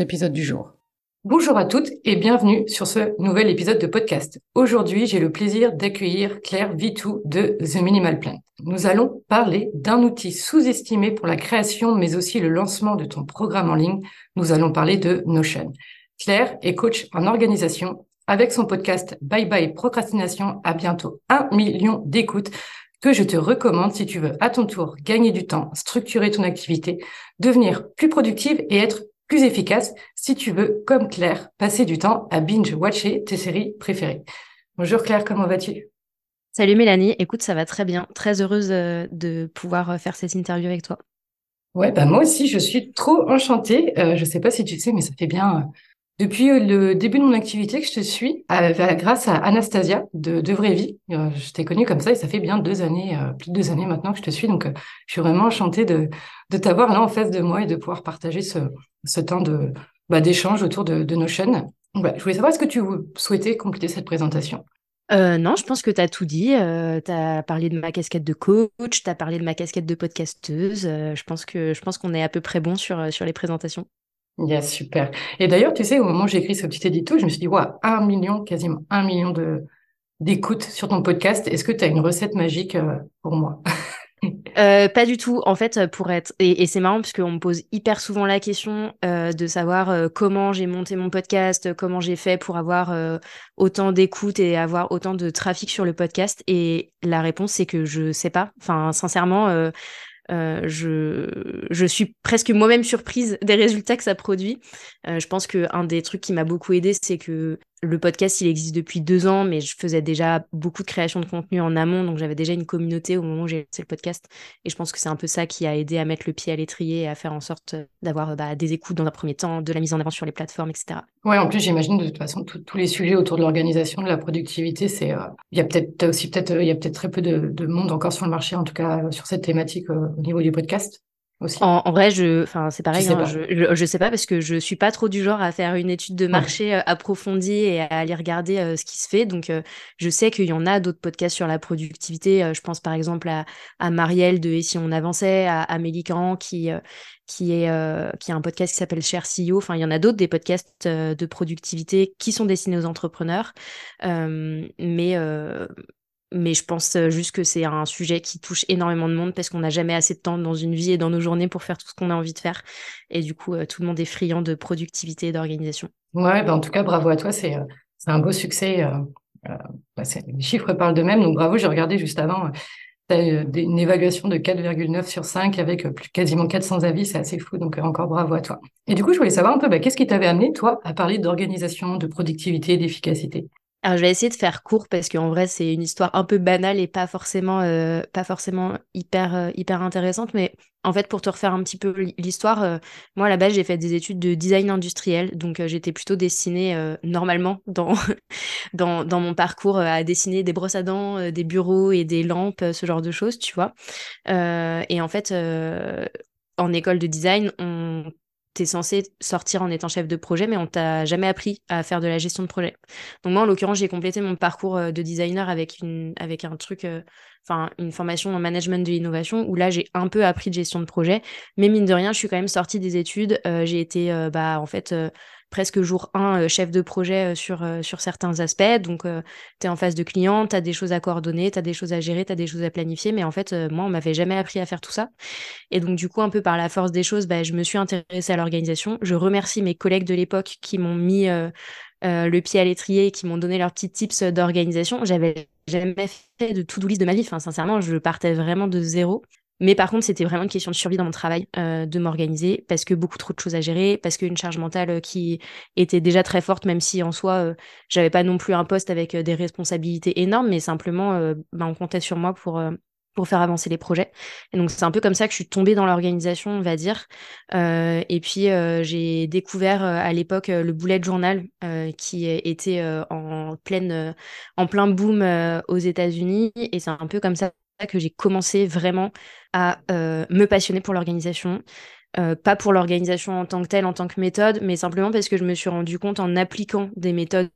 épisode du jour. Bonjour à toutes et bienvenue sur ce nouvel épisode de podcast. Aujourd'hui, j'ai le plaisir d'accueillir Claire Vitou de The Minimal Plan. Nous allons parler d'un outil sous-estimé pour la création mais aussi le lancement de ton programme en ligne. Nous allons parler de Notion. Claire est coach en organisation. Avec son podcast Bye Bye Procrastination à bientôt un million d'écoutes que je te recommande si tu veux à ton tour gagner du temps, structurer ton activité, devenir plus productive et être plus efficace si tu veux, comme Claire, passer du temps à binge-watcher tes séries préférées. Bonjour Claire, comment vas-tu? Salut Mélanie, écoute, ça va très bien. Très heureuse euh, de pouvoir euh, faire cette interview avec toi. Ouais, bah moi aussi, je suis trop enchantée. Euh, je ne sais pas si tu sais, mais ça fait bien depuis euh, le début de mon activité que je te suis, grâce à Anastasia de, de Vraie Vie, je t'ai connue comme ça et ça fait bien deux années, plus de deux années maintenant que je te suis. Donc, je suis vraiment enchantée de, de t'avoir là en face de moi et de pouvoir partager ce, ce temps de bah, d'échange autour de, de nos chaînes. Bah, je voulais savoir, est-ce que tu souhaitais compléter cette présentation? Non, je pense que tu as tout dit. tu as parlé de ma casquette de coach, tu as parlé de ma casquette de podcasteuse. je pense que je pense qu'on est à peu près bon sur, sur les présentations. Yes, super. Et d'ailleurs, tu sais, au moment où j'ai écrit ce petit édito, je me suis dit, ouais, un million, quasiment un million d'écoutes sur ton podcast. Est-ce que tu as une recette magique euh, pour moi? euh, pas du tout. En fait, pour être et, c'est marrant parce qu'on me pose hyper souvent la question euh, de savoir comment j'ai monté mon podcast, comment j'ai fait pour avoir autant d'écoutes et avoir autant de trafic sur le podcast. Et la réponse c'est que je sais pas. Enfin, sincèrement, euh, je, je suis presque moi-même surprise des résultats que ça produit. Euh, je pense qu'un des trucs qui m'a beaucoup aidé, c'est que le podcast, il existe depuis deux ans, mais je faisais déjà beaucoup de création de contenu en amont, donc j'avais déjà une communauté au moment où j'ai lancé le podcast. Et je pense que c'est un peu ça qui a aidé à mettre le pied à l'étrier et à faire en sorte d'avoir bah, des écoutes dans un premier temps, de la mise en avant sur les plateformes, etc. Ouais, en plus, j'imagine de toute façon tous les sujets autour de l'organisation, de la productivité, c'est euh, il y a peut-être aussi peut-être il y a peut-être très peu de, monde encore sur le marché, en tout cas sur cette thématique euh, au niveau du podcast. En, vrai, je, enfin, c'est pareil. Hein, je, je, sais pas parce que je suis pas trop du genre à faire une étude de marché euh, approfondie et à aller regarder euh, ce qui se fait. Donc, euh, je sais qu'il y en a d'autres podcasts sur la productivité. je pense par exemple à, à Marielle de Et si on avançait, à Amélie Caron qui qui est qui a un podcast qui s'appelle Cher CEO. Enfin, il y en a d'autres des podcasts de productivité qui sont destinés aux entrepreneurs. mais mais je pense euh, juste que c'est un sujet qui touche énormément de monde parce qu'on n'a jamais assez de temps dans une vie et dans nos journées pour faire tout ce qu'on a envie de faire. Et du coup, euh, tout le monde est friand de productivité et d'organisation. Ouais, bah en tout cas, bravo à toi. C'est euh, un beau succès. Bah, les chiffres parlent d'eux-mêmes. Donc bravo, j'ai regardé juste avant. Tu as une évaluation de 4,9 sur 5 avec quasiment 400 avis. C'est assez fou. Donc encore bravo à toi. Et du coup, je voulais savoir un peu, bah, qu'est-ce qui t'avait amené, toi, à parler d'organisation, de productivité, d'efficacité? Alors, je vais essayer de faire court parce qu'en vrai, c'est une histoire un peu banale et pas forcément, euh, pas forcément hyper, euh, hyper intéressante. Mais en fait, pour te refaire un petit peu l'histoire, euh, moi, à la base, j'ai fait des études de design industriel. Donc, j'étais plutôt dessinée normalement dans, dans, dans, mon parcours à dessiner des brosses à dents, des bureaux et des lampes, ce genre de choses, tu vois. et en fait, en école de design, on tu es censé sortir en étant chef de projet, mais on t'a jamais appris à faire de la gestion de projet. Donc moi, en l'occurrence, j'ai complété mon parcours euh, de designer avec, une, avec un truc, euh, enfin une formation en management de l'innovation, où là, j'ai un peu appris de gestion de projet. Mais mine de rien, je suis quand même sortie des études. Euh, j'ai été, bah, en fait, presque jour 1 euh, chef de projet euh, sur, euh, sur certains aspects. Donc, tu es en face de clients, tu as des choses à coordonner, tu as des choses à gérer, tu as des choses à planifier. Mais en fait, moi, on m'avait jamais appris à faire tout ça. Et donc, du coup, un peu par la force des choses, bah, je me suis intéressée à l'organisation. Je remercie mes collègues de l'époque qui m'ont mis le pied à l'étrier et qui m'ont donné leurs petits tips d'organisation. J'avais jamais fait de to-do list de ma vie. Sincèrement, je partais vraiment de zéro. Mais par contre, c'était vraiment une question de survie dans mon travail, euh, de m'organiser, parce que beaucoup trop de choses à gérer, parce qu'une charge mentale euh, qui était déjà très forte, même si en soi, euh, j'avais pas non plus un poste avec des responsabilités énormes, mais simplement, bah, on comptait sur moi pour, pour faire avancer les projets. Et donc c'est un peu comme ça que je suis tombée dans l'organisation, on va dire. Euh, et puis euh, j'ai découvert euh, à l'époque le bullet journal qui était en pleine, en plein boom aux États-Unis. Et c'est un peu comme ça que j'ai commencé vraiment à me passionner pour l'organisation. pas pour l'organisation en tant que telle, en tant que méthode, mais simplement parce que je me suis rendu compte en appliquant des méthodes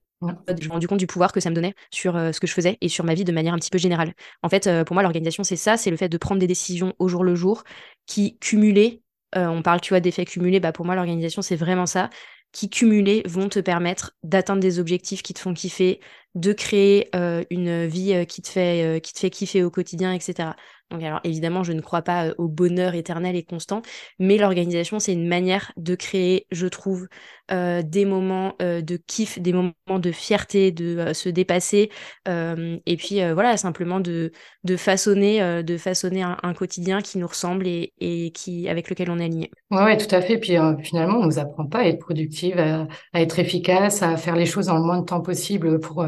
je me suis rendu compte du pouvoir que ça me donnait sur euh, ce que je faisais et sur ma vie de manière un petit peu générale. En fait, euh, pour moi, l'organisation, c'est ça, c'est le fait de prendre des décisions au jour le jour qui, cumulées, euh, on parle, tu vois, d'effets cumulés, bah, pour moi, l'organisation, c'est vraiment ça, qui, cumulés, vont te permettre d'atteindre des objectifs qui te font kiffer, de créer une vie qui, te fait, qui te fait kiffer au quotidien, etc. Alors évidemment, je ne crois pas au bonheur éternel et constant, mais l'organisation, c'est une manière de créer, je trouve, des moments de kiff, des moments de fierté, de se dépasser, et puis voilà, simplement de, façonner, de façonner un, quotidien qui nous ressemble et, qui, avec lequel on est aligné. Oui, ouais, tout à fait. Puis finalement, on ne nous apprend pas à être productive, à, à, être efficace, à faire les choses dans le moins de temps possible pour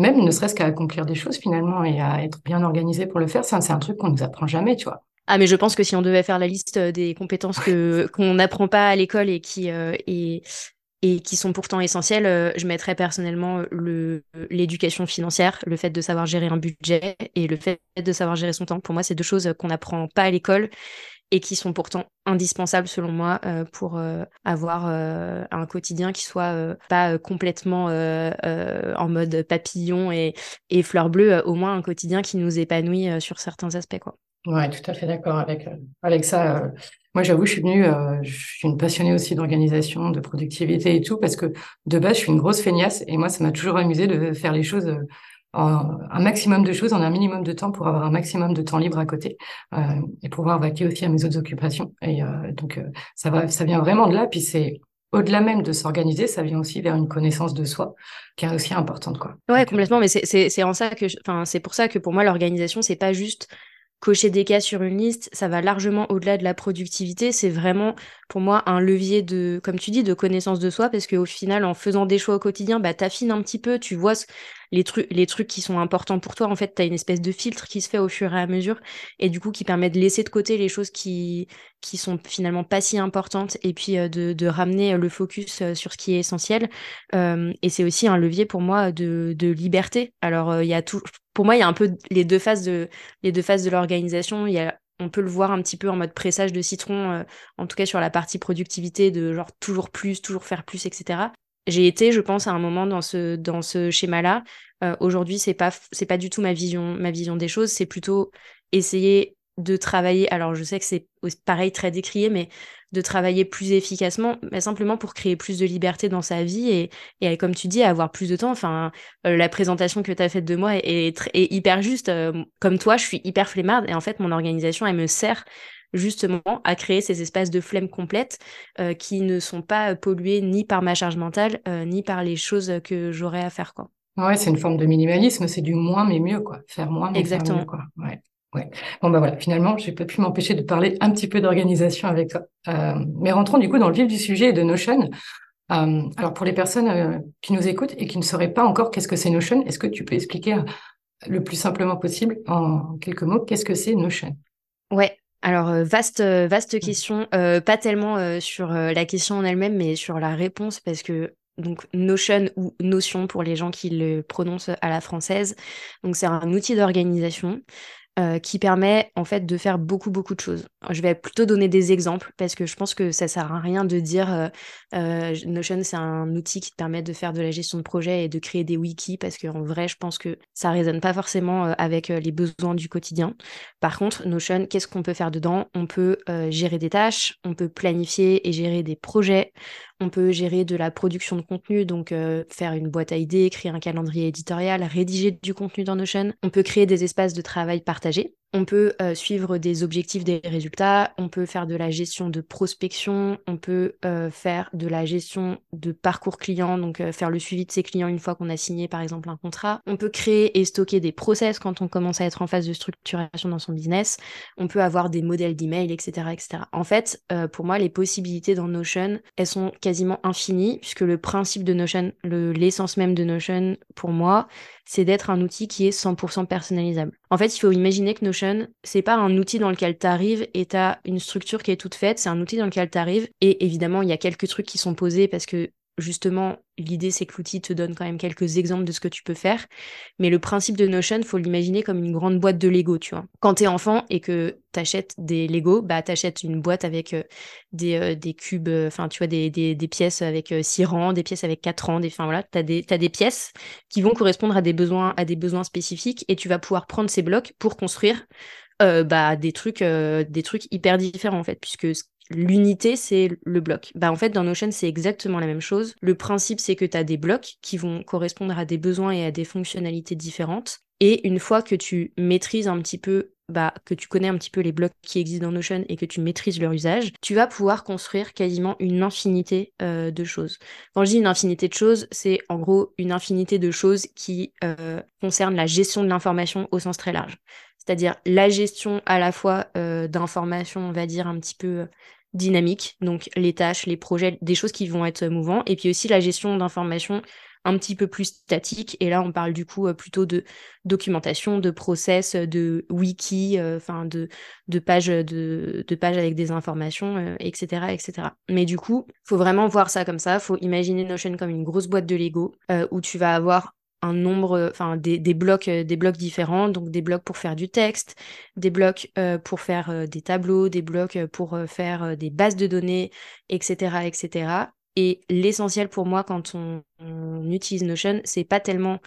même ne serait-ce qu'à accomplir des choses finalement et à être bien organisé pour le faire, ça, c'est un truc qu'on nous apprend jamais, tu vois. Ah, mais je pense que si on devait faire la liste euh, des compétences que qu'on n'apprend pas à l'école et qui euh, et, et qui sont pourtant essentielles, euh, je mettrais personnellement le l'éducation financière, le fait de savoir gérer un budget et le fait de savoir gérer son temps. Pour moi, c'est deux choses qu'on n'apprend pas à l'école et qui sont pourtant indispensables selon moi euh, pour euh, avoir euh, un quotidien qui soit pas complètement en mode papillon et, et fleur bleue, au moins un quotidien qui nous épanouit sur certains aspects. Quoi. Ouais, tout à fait d'accord avec, avec ça. moi, j'avoue, je suis venue, je suis une passionnée aussi d'organisation, de productivité et tout, parce que de base, je suis une grosse feignasse et moi, ça m'a toujours amusé de faire les choses un maximum de choses en un minimum de temps pour avoir un maximum de temps libre à côté euh, et pouvoir vaquer aussi à mes autres occupations. Et euh, donc euh, ça va, ça vient vraiment de là. Puis c'est au-delà même de s'organiser, ça vient aussi vers une connaissance de soi qui est aussi importante, quoi. Ouais, complètement. Mais c'est en ça que, enfin, c'est pour ça que pour moi l'organisation c'est pas juste cocher des cas sur une liste, ça va largement au-delà de la productivité. C'est vraiment, pour moi, un levier de, comme tu dis, de connaissance de soi, parce qu'au final, en faisant des choix au quotidien, bah, t'affines un petit peu, tu vois les, trucs les trucs qui sont importants pour toi. En fait, tu as une espèce de filtre qui se fait au fur et à mesure, et du coup, qui permet de laisser de côté les choses qui, qui sont finalement pas si importantes, et puis euh, de, de, ramener le focus euh, sur ce qui est essentiel. Euh, et c'est aussi un levier pour moi de, de liberté. Alors, il y a tout, pour moi, il y a un peu les deux phases de, les deux phases de l'organisation. Il y a, on peut le voir un petit peu en mode pressage de citron, euh, en tout cas sur la partie productivité, de genre toujours plus, toujours faire plus, etc. J'ai été, je pense, à un moment dans ce, dans ce schéma-là. Euh, aujourd'hui, c'est pas, c'est pas du tout ma vision, ma vision des choses. C'est plutôt essayer de travailler. Alors, je sais que c'est pareil, très décrié, mais de travailler plus efficacement, mais simplement pour créer plus de liberté dans sa vie et, et comme tu dis, avoir plus de temps. Enfin, euh, la présentation que tu as faite de moi est, est, hyper juste. Euh, comme toi, je suis hyper flemmarde et en fait, mon organisation, elle me sert justement à créer ces espaces de flemme complète euh, qui ne sont pas pollués ni par ma charge mentale, ni par les choses que j'aurais à faire. Quoi. Ouais, c'est une forme de minimalisme, c'est du moins mais mieux, quoi. Faire moins mais Exactement. Faire mieux, quoi. Ouais. Ouais. Bon bah voilà, finalement, j'ai pas pu m'empêcher de parler un petit peu d'organisation avec toi. Euh, mais rentrons du coup dans le vif du sujet de Notion. Euh, alors pour les personnes euh, qui nous écoutent et qui ne sauraient pas encore qu'est-ce que c'est Notion, est-ce que tu peux expliquer le plus simplement possible en quelques mots qu'est-ce que c'est Notion? Ouais. Alors vaste vaste mmh. question, pas tellement sur la question en elle-même, mais sur la réponse parce que donc Notion ou Notion pour les gens qui le prononcent à la française. Donc c'est un outil d'organisation euh, qui permet en fait de faire beaucoup beaucoup de choses. Je vais plutôt donner des exemples parce que je pense que ça sert à rien de dire euh, euh, Notion c'est un outil qui te permet de faire de la gestion de projet et de créer des wikis parce qu'en vrai je pense que ça résonne pas forcément avec les besoins du quotidien. Par contre Notion qu'est-ce qu'on peut faire dedans? On peut gérer des tâches, on peut planifier et gérer des projets, on peut gérer de la production de contenu, donc euh, faire une boîte à idées, créer un calendrier éditorial, rédiger du contenu dans Notion. On peut créer des espaces de travail partagés. On peut euh, suivre des objectifs, des résultats, on peut faire de la gestion de prospection, on peut euh, faire de la gestion de parcours client, donc faire le suivi de ses clients une fois qu'on a signé par exemple un contrat. On peut créer et stocker des process quand on commence à être en phase de structuration dans son business. On peut avoir des modèles d'email, etc., etc. En fait, pour moi, les possibilités dans Notion, elles sont quasiment infini, puisque le principe de Notion, l'essence même de Notion, pour moi, c'est d'être un outil qui est 100% personnalisable. En fait, il faut imaginer que Notion, c'est pas un outil dans lequel tu arrives et tu une structure qui est toute faite, c'est un outil dans lequel tu arrives et évidemment, il y a quelques trucs qui sont posés parce que justement, l'idée c'est que l'outil te donne quand même quelques exemples de ce que tu peux faire. Mais le principe de Notion, faut l'imaginer comme une grande boîte de Lego, tu vois. Quand t'es enfant et que t'achètes des Lego, bah t'achètes une boîte avec euh, des, euh, des, cubes, euh, enfin tu vois, des, des, des, pièces avec 6 rangs, des pièces avec 4 rangs, des, enfin voilà, t'as des, as des pièces qui vont correspondre à des besoins, à des besoins spécifiques et tu vas pouvoir prendre ces blocs pour construire bah, des trucs, des trucs hyper différents en fait, puisque l'unité, c'est le bloc. Bah, en fait, dans Notion, c'est exactement la même chose. Le principe, c'est que tu as des blocs qui vont correspondre à des besoins et à des fonctionnalités différentes. Et une fois que tu maîtrises un petit peu, bah, que tu connais un petit peu les blocs qui existent dans Notion et que tu maîtrises leur usage, tu vas pouvoir construire quasiment une infinité euh, de choses. Quand je dis une infinité de choses, c'est en gros une infinité de choses qui euh, concernent la gestion de l'information au sens très large. C'est-à-dire la gestion à la fois euh, d'informations, on va dire, un petit peu dynamique, donc les tâches, les projets, des choses qui vont être mouvants, et puis aussi la gestion d'informations un petit peu plus statique. Et là, on parle du coup euh, plutôt de documentation, de process, de wiki, euh, enfin de, de, pages, de, pages avec des informations, etc., euh, etc. Mais du coup, faut vraiment voir ça comme ça. Faut imaginer Notion comme une grosse boîte de Lego où tu vas avoir un nombre, enfin des, des, blocs, euh, des blocs différents, donc des blocs pour faire du texte, des blocs euh, pour faire euh, des tableaux, des blocs pour faire des bases de données, etc., etc. Et l'essentiel pour moi quand on, utilise Notion, c'est pas tellement,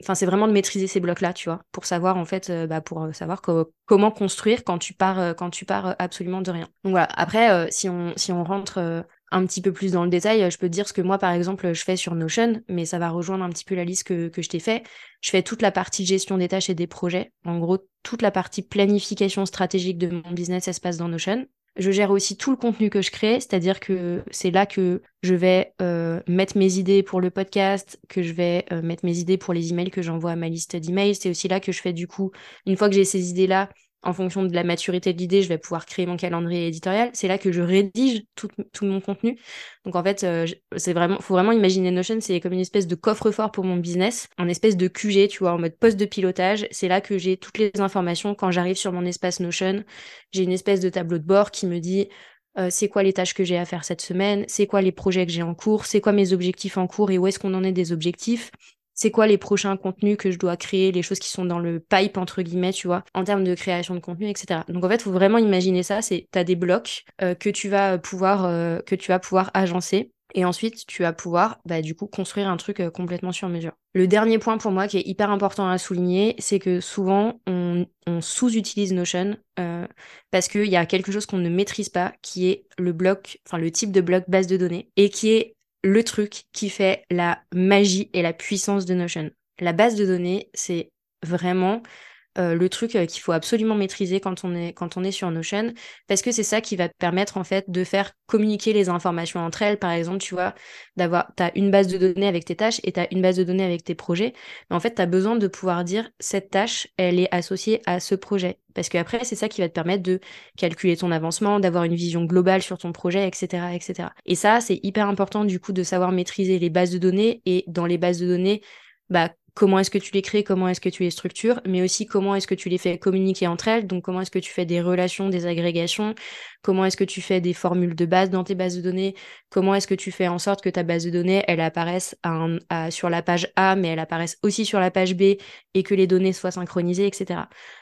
enfin c'est vraiment de maîtriser ces blocs-là, tu vois, pour savoir en fait, bah, pour savoir comment construire quand tu pars, quand tu pars absolument de rien. Donc voilà. Après, si on si on rentre un petit peu plus dans le détail, je peux dire ce que moi, par exemple, je fais sur Notion, mais ça va rejoindre un petit peu la liste que, je t'ai fait. Je fais toute la partie gestion des tâches et des projets. En gros, toute la partie planification stratégique de mon business, se passe dans Notion. Je gère aussi tout le contenu que je crée, c'est-à-dire que c'est là que je vais euh, mettre mes idées pour le podcast, que je vais euh, mettre mes idées pour les emails que j'envoie à ma liste d'emails. C'est aussi là que je fais du coup, une fois que j'ai ces idées-là, en fonction de la maturité de l'idée, je vais pouvoir créer mon calendrier éditorial. C'est là que je rédige tout, mon contenu. Donc en fait, euh, c'est vraiment, faut vraiment imaginer Notion, c'est comme une espèce de coffre-fort pour mon business, un espèce de QG, tu vois, en mode poste de pilotage. C'est là que j'ai toutes les informations quand j'arrive sur mon espace Notion. J'ai une espèce de tableau de bord qui me dit euh, c'est quoi les tâches que j'ai à faire cette semaine, c'est quoi les projets que j'ai en cours, c'est quoi mes objectifs en cours? Et où est-ce qu'on en est des objectifs? C'est quoi les prochains contenus que je dois créer, les choses qui sont dans le pipe, entre guillemets, tu vois, en termes de création de contenu, etc. Donc en fait, faut vraiment imaginer ça, c'est tu as des blocs euh, que tu vas pouvoir euh, que tu vas pouvoir agencer et ensuite, tu vas pouvoir, bah, du coup, construire un truc euh, complètement sur mesure. Le dernier point pour moi qui est hyper important à souligner, c'est que souvent, on, on sous-utilise Notion parce qu'il y a quelque chose qu'on ne maîtrise pas, qui est le bloc, enfin le type de bloc base de données, et qui est le truc qui fait la magie et la puissance de Notion. La base de données, c'est vraiment euh, le truc euh, qu'il faut absolument maîtriser quand on est quand on est sur Notion parce que c'est ça qui va te permettre en fait de faire communiquer les informations entre elles. Par exemple tu vois d'avoir tu as une base de données avec tes tâches et tu as une base de données avec tes projets. Mais en fait tu besoin de pouvoir dire cette tâche elle est associée à ce projet. Parce qu'après c'est ça qui va te permettre de calculer ton avancement d'avoir une vision globale sur ton projet etc etc et ça c'est hyper important du coup de savoir maîtriser les bases de données et dans les bases de données bah comment est-ce que tu les crées, comment est-ce que tu les structures, mais aussi comment est-ce que tu les fais communiquer entre elles, donc comment est-ce que tu fais des relations, des agrégations, comment est-ce que tu fais des formules de base dans tes bases de données, comment est-ce que tu fais en sorte que ta base de données, elle apparaisse sur la page A, mais elle apparaisse aussi sur la page B, et que les données soient synchronisées, etc.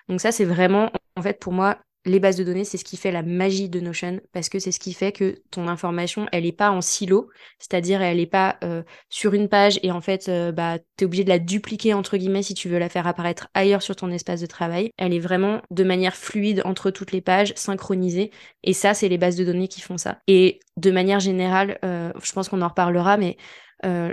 Donc ça, c'est vraiment, en fait, pour moi, les bases de données, c'est ce qui fait la magie de Notion parce que c'est ce qui fait que ton information, elle n'est pas en silo, c'est-à-dire elle n'est pas euh, sur une page et en fait, euh, bah, tu obligé de la dupliquer entre guillemets si tu veux la faire apparaître ailleurs sur ton espace de travail. Elle est vraiment de manière fluide entre toutes les pages, synchronisée. Et ça, c'est les bases de données qui font ça. Et de manière générale, euh, je pense qu'on en reparlera, mais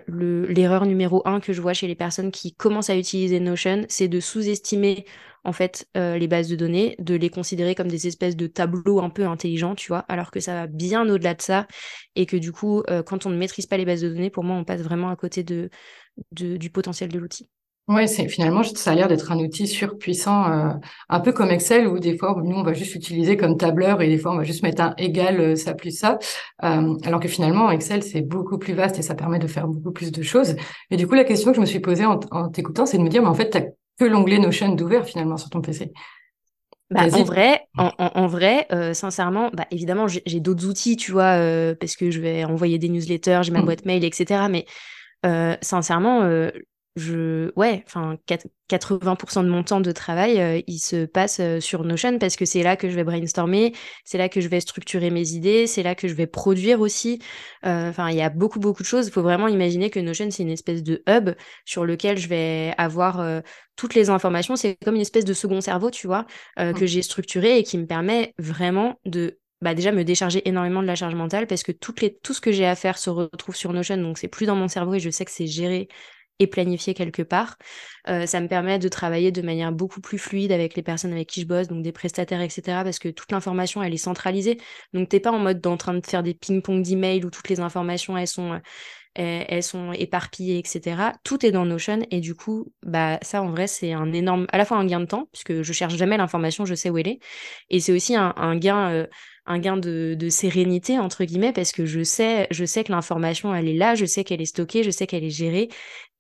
l'erreur numéro un que je vois chez les personnes qui commencent à utiliser Notion, c'est de sous-estimer en fait euh, les bases de données, de les considérer comme des espèces de tableaux un peu intelligents, tu vois, alors que ça va bien au-delà de ça et que du coup, euh, quand on ne maîtrise pas les bases de données, pour moi, on passe vraiment à côté du potentiel de l'outil. Oui, c'est finalement ça a l'air d'être un outil surpuissant, euh, un peu comme Excel où des fois nous on va juste l'utiliser comme tableur et des fois on va juste mettre un égal euh, ça plus ça, euh, alors que finalement Excel c'est beaucoup plus vaste et ça permet de faire beaucoup plus de choses. Et du coup la question que je me suis posée en, t'écoutant c'est de me dire mais en fait t'as que l'onglet Notion d'ouvert finalement sur ton PC. Bah, en vrai, en, vrai sincèrement, bah, évidemment, j'ai d'autres outils, tu vois, parce que je vais envoyer des newsletters, j'ai ma mmh. boîte mail, etc. Mais sincèrement, je ouais enfin 80% de mon temps de travail euh, il se passe euh, sur Notion parce que c'est là que je vais brainstormer c'est là que je vais structurer mes idées c'est là que je vais produire aussi. Euh, enfin il y a beaucoup beaucoup de choses. Il faut vraiment imaginer que Notion c'est une espèce de hub sur lequel je vais avoir toutes les informations. C'est comme une espèce de second cerveau tu vois que j'ai structuré et qui me permet vraiment de bah déjà me décharger énormément de la charge mentale parce que toutes les, tout ce que j'ai à faire se retrouve sur Notion. Donc c'est plus dans mon cerveau et je sais que c'est géré et planifié quelque part. Euh, ça me permet de travailler de manière beaucoup plus fluide avec les personnes avec qui je bosse, donc des prestataires, etc. Parce que toute l'information, elle est centralisée. Donc, t'es pas en mode en train de faire des ping-pong d'emails où toutes les informations, elles sont, euh, elles sont éparpillées, etc. Tout est dans Notion. Et du coup, bah, ça, en vrai, c'est un énorme, à la fois un gain de temps, puisque je cherche jamais l'information, je sais où elle est. Et c'est aussi un, gain, euh, un gain de, de, sérénité entre guillemets parce que je sais je sais que l'information elle est là je sais qu'elle est stockée je sais qu'elle est gérée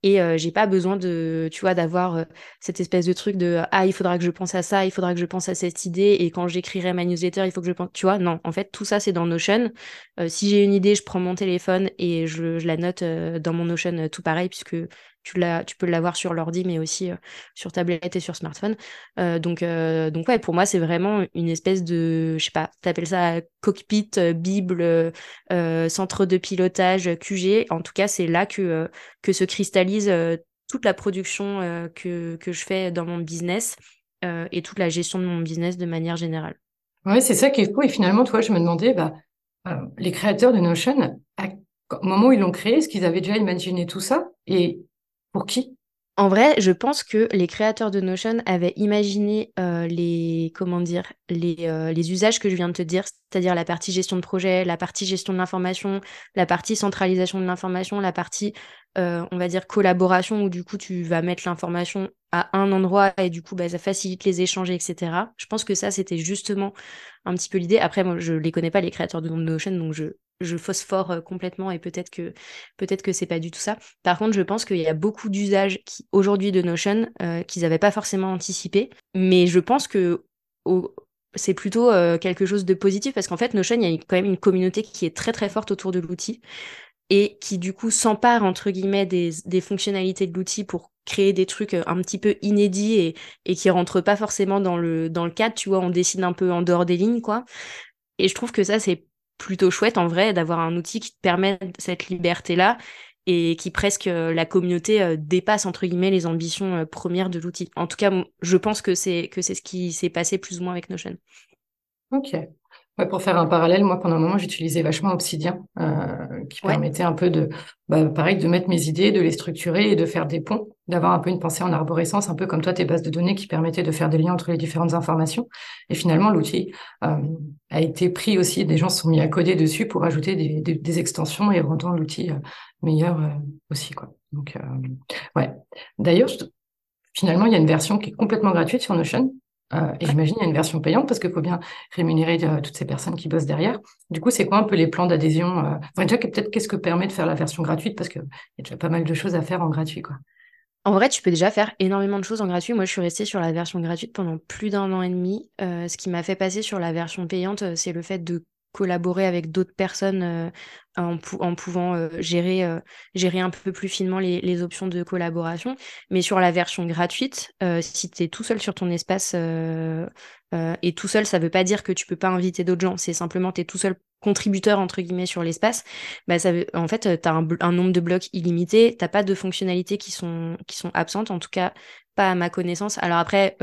et euh, j'ai pas besoin de, tu vois, d'avoir euh, cette espèce de truc de ah il faudra que je pense à ça, il faudra que je pense à cette idée et quand j'écrirai ma newsletter il faut que je pense, tu vois, non, en fait tout ça c'est dans Notion. Euh, si j'ai une idée, je prends mon téléphone et je, je la note dans mon Notion tout pareil puisque tu, tu peux l'avoir sur l'ordi, mais aussi euh, sur tablette et sur smartphone. Euh, donc, euh, donc ouais, pour moi, c'est vraiment une espèce de, je sais pas, t'appelles ça cockpit, bible, centre de pilotage, QG. En tout cas, c'est là que, que se cristallise toute la production que, que je fais dans mon business et toute la gestion de mon business de manière générale. Oui, c'est ça qui est fou. Et finalement, toi, je me demandais, bah, les créateurs de Notion, au moment où ils l'ont créé, est-ce qu'ils avaient déjà imaginé tout ça? Pour qui? En vrai, je pense que les créateurs de Notion avaient imaginé euh, les comment dire les, euh, les, usages que je viens de te dire, c'est-à-dire la partie gestion de projet, la partie gestion de l'information, la partie centralisation de l'information, la partie euh, on va dire collaboration où du coup tu vas mettre l'information à un endroit et du coup bah, ça facilite les échanges, etc. Je pense que ça c'était justement un petit peu l'idée. Après moi je les connais pas les créateurs de Notion donc je je phosphore euh, complètement et peut-être que peut-être que c'est pas du tout ça. Par contre, je pense qu'il y a beaucoup d'usages aujourd'hui de Notion euh, qu'ils n'avaient pas forcément anticipé, mais je pense que c'est plutôt euh, quelque chose de positif parce qu'en fait Notion, il y a quand même une communauté qui est très très forte autour de l'outil et qui du coup s'empare entre guillemets des, des fonctionnalités de l'outil pour créer des trucs un petit peu inédits et, et qui rentrent pas forcément dans le dans le cadre, tu vois, on décide un peu en dehors des lignes quoi. Et je trouve que ça c'est plutôt chouette en vrai d'avoir un outil qui te permet cette liberté-là et qui presque euh, la communauté euh, dépasse entre guillemets les ambitions euh, premières de l'outil. En tout cas, je pense que c'est que c'est ce qui s'est passé plus ou moins avec Notion. Ok pour faire un parallèle, moi, pendant un moment, j'utilisais vachement Obsidian, qui permettait un peu de, bah, pareil, de mettre mes idées, de les structurer et de faire des ponts, d'avoir un peu une pensée en arborescence, un peu comme toi, tes bases de données qui permettaient de faire des liens entre les différentes informations. Et finalement, l'outil euh, a été pris aussi, des gens se sont mis à coder dessus pour ajouter des, extensions et rendre l'outil euh, meilleur aussi, quoi. Donc, ouais. D'ailleurs, finalement, il y a une version qui est complètement gratuite sur Notion, euh, et j'imagine qu'il y a une version payante parce qu'il faut bien rémunérer euh, toutes ces personnes qui bossent derrière. Du coup, c'est quoi un peu les plans d'adhésion euh... enfin, Déjà, peut-être qu'est-ce que permet de faire la version gratuite? Parce qu'il y a déjà pas mal de choses à faire en gratuit. quoi. En vrai, tu peux déjà faire énormément de choses en gratuit. Moi, je suis restée sur la version gratuite pendant plus d'un an et demi. Euh, ce qui m'a fait passer sur la version payante, c'est le fait de collaborer avec d'autres personnes euh, en, pouvant euh, gérer, euh, gérer un peu plus finement les, options de collaboration. Mais sur la version gratuite, si tu es tout seul sur ton espace, et tout seul, ça veut pas dire que tu peux pas inviter d'autres gens, c'est simplement tu es tout seul contributeur entre guillemets sur l'espace, bah en fait tu un, nombre de blocs illimité, t'as pas de fonctionnalités qui sont, qui sont absentes, en tout cas pas à ma connaissance. Alors après,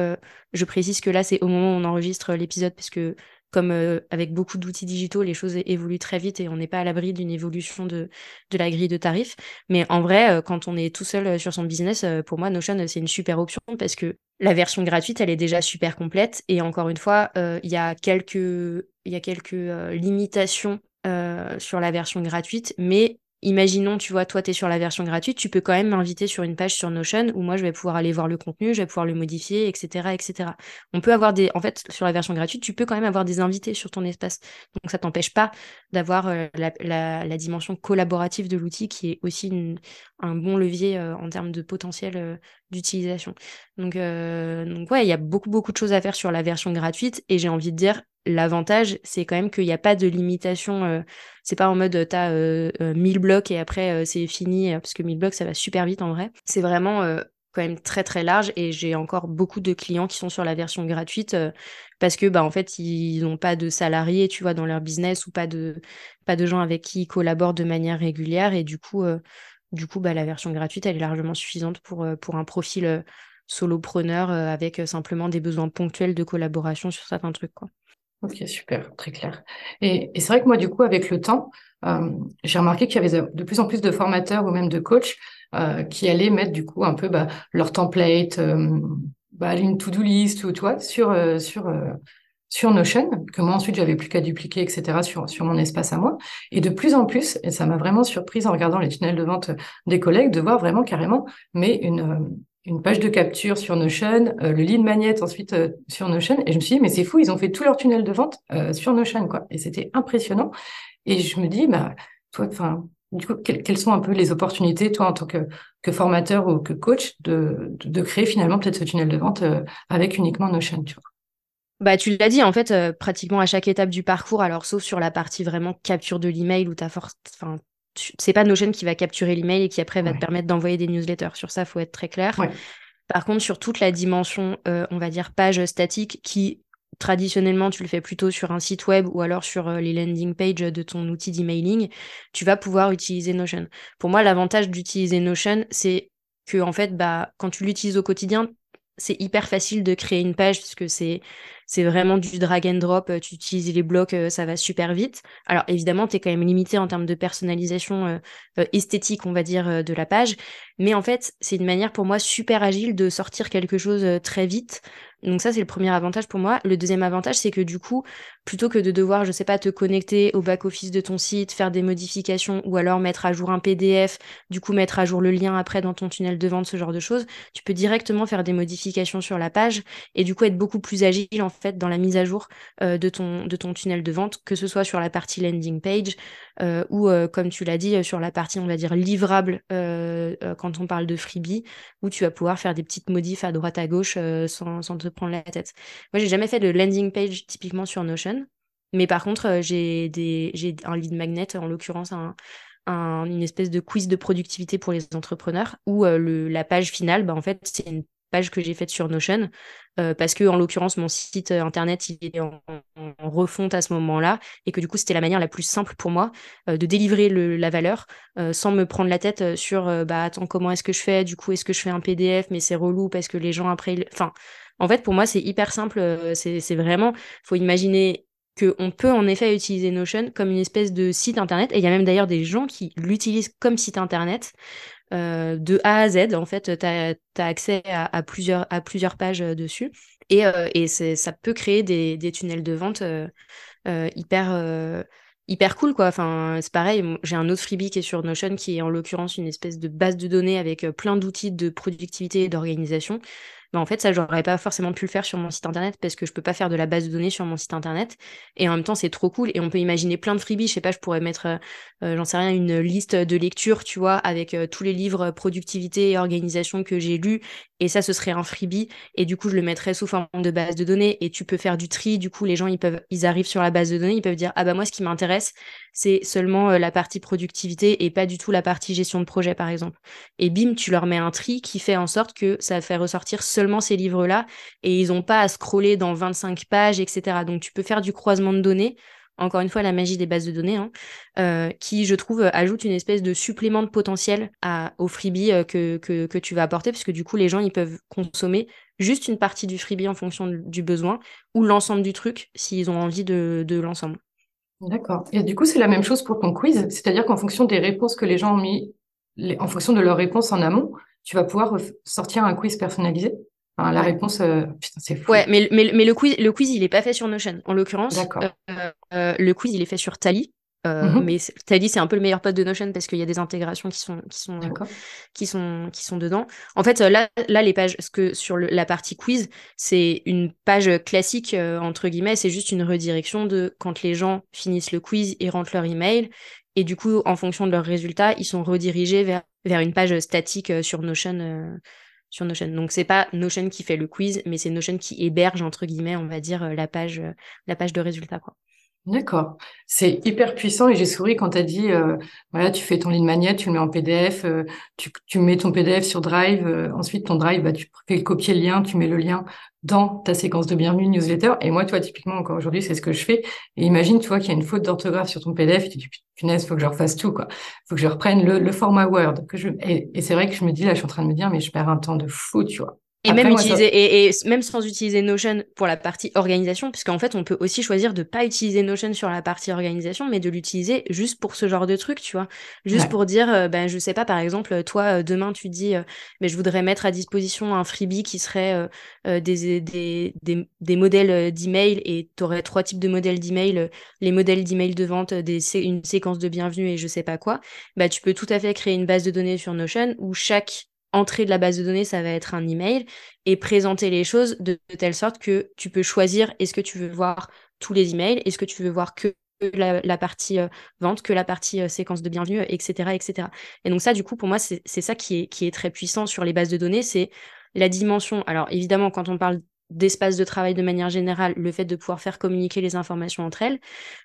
je précise que là c'est au moment où on enregistre l'épisode parce que comme euh, avec beaucoup d'outils digitaux, les choses évoluent très vite et on n'est pas à l'abri d'une évolution de, la grille de tarifs. Mais en vrai, euh, quand on est tout seul euh, sur son business, pour moi, Notion, c'est une super option parce que la version gratuite, elle est déjà super complète. Et encore une fois, il y a quelques, y a quelques limitations sur la version gratuite, mais imaginons, tu vois, toi, tu es sur la version gratuite, tu peux quand même m'inviter sur une page sur Notion où moi, je vais pouvoir aller voir le contenu, je vais pouvoir le modifier, etc., etc. On peut avoir des, en fait, sur la version gratuite, tu peux quand même avoir des invités sur ton espace. Donc, ça t'empêche pas d'avoir euh, la, dimension collaborative de l'outil qui est aussi un bon levier euh, en termes de potentiel euh, d'utilisation. Donc, donc, ouais, il y a beaucoup, beaucoup de choses à faire sur la version gratuite et j'ai envie de dire, l'avantage, c'est quand même qu'il n'y a pas de limitation. Euh, c'est pas en mode tu as 1000 blocs et après euh, c'est fini, parce que 1000 blocs ça va super vite en vrai. C'est vraiment euh, quand même très très large et j'ai encore beaucoup de clients qui sont sur la version gratuite parce que bah en fait ils n'ont pas de salariés tu vois dans leur business ou pas de pas de gens avec qui ils collaborent de manière régulière et du coup du coup bah la version gratuite elle est largement suffisante pour pour un profil solopreneur avec simplement des besoins ponctuels de collaboration sur certains trucs quoi. Ok, super, très clair. Et, c'est vrai que moi, du coup, avec le temps, euh, j'ai remarqué qu'il y avait de plus en plus de formateurs ou même de coachs euh, qui allaient mettre du coup un peu bah, leur template, euh, bah, une to-do list ou toi sur sur sur Notion, que moi ensuite j'avais plus qu'à dupliquer, etc. sur sur mon espace à moi. Et de plus en plus, et ça m'a vraiment surprise en regardant les tunnels de vente des collègues, de voir vraiment carrément, mais une une page de capture sur Notion, euh, le lead magnet ensuite euh, sur Notion. Et je me suis dit, mais c'est fou, ils ont fait tout leur tunnel de vente euh, sur Notion, quoi. Et c'était impressionnant. Et je me dis, bah, du coup, quelles sont un peu les opportunités, toi, en tant que, formateur ou que coach, de, créer finalement peut-être ce tunnel de vente avec uniquement Notion, tu vois? Bah, tu l'as dit, en fait, pratiquement à chaque étape du parcours, alors sauf sur la partie vraiment capture de l'email où tu as enfin, c'est pas Notion qui va capturer l'email et qui après va te permettre d'envoyer des newsletters. Sur ça, il faut être très clair. Par contre, sur toute la dimension, euh, on va dire page statique, qui traditionnellement tu le fais plutôt sur un site web ou alors sur euh, les landing pages de ton outil d'emailing, tu vas pouvoir utiliser Notion. Pour moi, l'avantage d'utiliser Notion, c'est que en fait, bah, quand tu l'utilises au quotidien, c'est hyper facile de créer une page puisque c'est c'est vraiment du drag and drop, tu utilises les blocs, euh, ça va super vite. Alors évidemment, tu es quand même limité en termes de personnalisation euh, euh, esthétique, on va dire, de la page, mais en fait, c'est une manière pour moi super agile de sortir quelque chose très vite. Donc ça, c'est le premier avantage pour moi. Le deuxième avantage, c'est que du coup, plutôt que de devoir, je sais pas, te connecter au back-office de ton site, faire des modifications ou alors mettre à jour un PDF, du coup mettre à jour le lien après dans ton tunnel de vente, ce genre de choses, tu peux directement faire des modifications sur la page et du coup être beaucoup plus agile en fait dans la mise à jour euh, de, ton, de ton tunnel de vente, que ce soit sur la partie landing page euh, ou euh, comme tu l'as dit, sur la partie, on va dire, livrable quand on parle de freebie, où tu vas pouvoir faire des petites modifs à droite à gauche sans, sans te prendre la tête. Moi, j'ai jamais fait de landing page typiquement sur Notion. Mais par contre, j'ai un lead magnet, en l'occurrence un, une espèce de quiz de productivité pour les entrepreneurs, où le, la page finale, bah, en fait, c'est une page que j'ai faite sur Notion, euh, parce que en l'occurrence, mon site internet, il est en, refonte à ce moment-là, et que du coup, c'était la manière la plus simple pour moi de délivrer la valeur, sans me prendre la tête sur, bah attends, comment est-ce que je fais? Du coup, est-ce que je fais un PDF Mais c'est relou parce que les gens après... Enfin, en fait, pour moi, c'est hyper simple. C'est vraiment, faut imaginer qu'on peut en effet utiliser Notion comme une espèce de site internet. Et il y a même d'ailleurs des gens qui l'utilisent comme site internet. Euh, de A à Z, en fait, tu as, accès à, plusieurs, pages euh, dessus. Et, euh, ça peut créer des, tunnels de vente hyper, hyper cool, c'est pareil, j'ai un autre freebie qui est sur Notion, qui est en l'occurrence une espèce de base de données avec plein d'outils de productivité et d'organisation. Mais en fait, ça, j'aurais pas forcément pu le faire sur mon site internet parce que je peux pas faire de la base de données sur mon site internet. Et en même temps, c'est trop cool. Et on peut imaginer plein de freebies. Je sais pas, je pourrais mettre, euh, euh, j'en sais rien, une liste de lecture, tu vois, avec euh, tous les livres productivité et organisation que j'ai lus. Et ça, ce serait un freebie. Et du coup, je le mettrais sous forme de base de données. Et tu peux faire du tri. Du coup, les gens, ils peuvent, ils arrivent sur la base de données, ils peuvent dire, ah bah moi, ce qui m'intéresse, c'est seulement la partie productivité et pas du tout la partie gestion de projet, par exemple. Et bim, tu leur mets un tri qui fait en sorte que ça fait ressortir seulement ces livres-là et ils n'ont pas à scroller dans 25 pages, etc. Donc tu peux faire du croisement de données. Encore une fois, la magie des bases de données, hein, euh, qui, je trouve, ajoute une espèce de supplément de potentiel au freebie euh, que, tu vas apporter, parce du coup, les gens, ils peuvent consommer juste une partie du freebie en fonction du besoin, ou l'ensemble du truc, s'ils ont envie de l'ensemble. D'accord. Et du coup, c'est la même chose pour ton quiz, c'est-à-dire qu'en fonction des réponses que les gens ont mis, en fonction de leurs réponses en amont, tu vas pouvoir sortir un quiz personnalisé la réponse, euh, putain, c'est fou. Ouais, mais, mais, mais, le, quiz, le quiz, il est pas fait sur Notion. En l'occurrence, euh, euh, le quiz, il est fait sur Tally. Euh, mmh Mais Tally, c'est un peu le meilleur pote de Notion parce qu'il y a des intégrations qui sont, qui sont, qui sont, qui sont dedans. En fait, là, là les pages, ce que sur la partie quiz, c'est une page classique, euh, entre guillemets, c'est juste une redirection de quand les gens finissent le quiz, ils rentrent leur email. Et du coup, en fonction de leurs résultats, ils sont redirigés vers, vers une page statique euh, sur Notion. sur Notion. Donc c'est pas Notion qui fait le quiz, mais c'est Notion qui héberge entre guillemets, on va dire la page, la page de résultats quoi. D'accord. C'est hyper puissant et j'ai souri quand tu as dit, euh, voilà, tu fais ton ligne magnet, tu le mets en PDF, euh, tu, tu, mets ton PDF sur Drive, euh, ensuite ton Drive, bah, tu fais copier le lien, tu mets le lien dans ta séquence de bienvenue newsletter. Et moi, toi, typiquement, encore aujourd'hui, c'est ce que je fais. Et imagine, tu vois, qu'il y a une faute d'orthographe sur ton PDF tu dis, punaise, faut que je refasse tout, quoi. Faut que je reprenne le, le format Word. Et, et c'est vrai que je me dis, là, je suis en train de me dire, mais je perds un temps de fou, tu vois. Et même, utiliser, et, même sans utiliser Notion pour la partie organisation, puisqu'en fait, on peut aussi choisir de pas utiliser Notion sur la partie organisation, mais de l'utiliser juste pour ce genre de truc, tu vois. Juste pour dire, euh, ben, je sais pas, par exemple, toi, euh, demain, tu dis, euh, mais je voudrais mettre à disposition un freebie qui serait des, des, des, des, modèles d'email, et tu aurais trois types de modèles d'email, les modèles d'email de vente, des, une séquence de bienvenue et je sais pas quoi. Bah, tu peux tout à fait créer une base de données sur Notion où chaque entrée de la base de données, ça va être un email et présenter les choses de, telle sorte que tu peux choisir est-ce que tu veux voir tous les emails, est-ce que tu veux voir que la, partie euh, vente, que la partie euh, séquence de bienvenue, etc., etc. Et donc ça, du coup, pour moi, c'est ça qui est, qui est très puissant sur les bases de données, c'est la dimension. Alors évidemment, quand on parle d'espace de travail de manière générale, le fait de pouvoir faire communiquer les informations entre elles.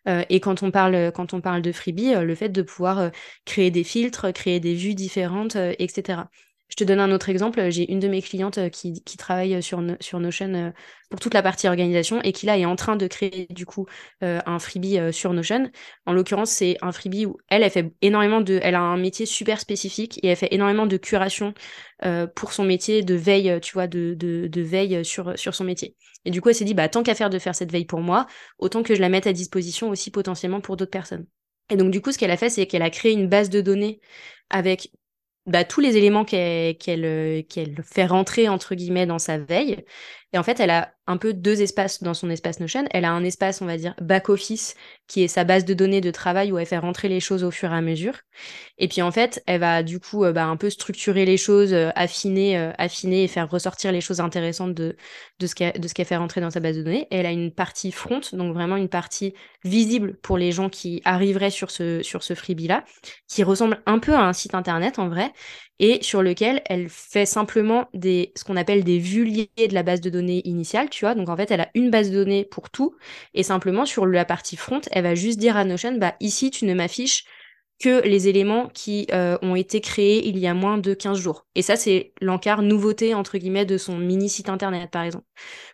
Euh, et quand on parle, quand on parle de freebie, le fait de pouvoir créer des filtres, créer des vues différentes, etc. Je te donne un autre exemple. J'ai une de mes clientes euh, qui, travaille sur, sur Notion euh, pour toute la partie organisation et qui là est en train de créer du coup euh, un freebie sur Notion. En l'occurrence, c'est un freebie où elle, elle fait énormément de, elle a un métier super spécifique et elle fait énormément de curation pour son métier, de veille, tu vois, de, veille sur, sur son métier. Et du coup, elle s'est dit, bah tant qu'à faire de faire cette veille pour moi, autant que je la mette à disposition aussi potentiellement pour d'autres personnes. Et donc, du coup, ce qu'elle a fait, c'est qu'elle a créé une base de données avec bah, tous les éléments qu'elle qu'elle qu'elle fait rentrer entre guillemets dans sa veille et en fait, elle a un peu deux espaces dans son espace Notion. Elle a un espace, on va dire, back-office, qui est sa base de données de travail où elle fait rentrer les choses au fur et à mesure. Et puis en fait, elle va du coup euh, bah, un peu structurer les choses, euh, affiner, euh, affiner et faire ressortir les choses intéressantes de, ce qu'elle fait rentrer dans sa base de données. Et elle a une partie front, donc vraiment une partie visible pour les gens qui arriveraient sur ce, sur ce freebie-là, qui ressemble un peu à un site internet en vrai, et sur lequel elle fait simplement des, ce qu'on appelle des vues liées de la base de données initiale, tu vois. Donc en fait, elle a une base de données pour tout, et simplement sur la partie front, elle va juste dire à Notion, bah ici, tu ne m'affiches que les éléments qui euh, ont été créés il y a moins de 15 jours. Et ça, c'est l'encart nouveauté, entre guillemets, de son mini site internet, par exemple.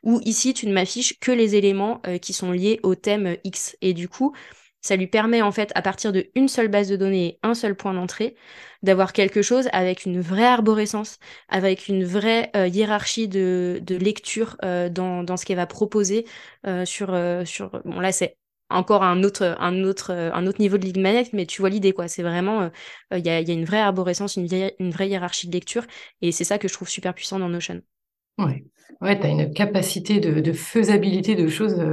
Ou ici, tu ne m'affiches que les éléments euh, qui sont liés au thème X. Et du coup, ça lui permet en fait, à partir d'une seule base de données et un seul point d'entrée, d'avoir quelque chose avec une vraie arborescence, avec une vraie euh, hiérarchie de, de lecture euh, dans, dans, ce qu'elle va proposer euh, sur, sur... Bon là c'est encore un autre, un autre, un autre niveau de ligne manette, mais tu vois l'idée quoi. C'est vraiment, il y a, y, une vraie arborescence, une, une vraie hiérarchie de lecture, et c'est ça que je trouve super puissant dans Notion. Ouais, ouais, tu as une capacité de, de, faisabilité de choses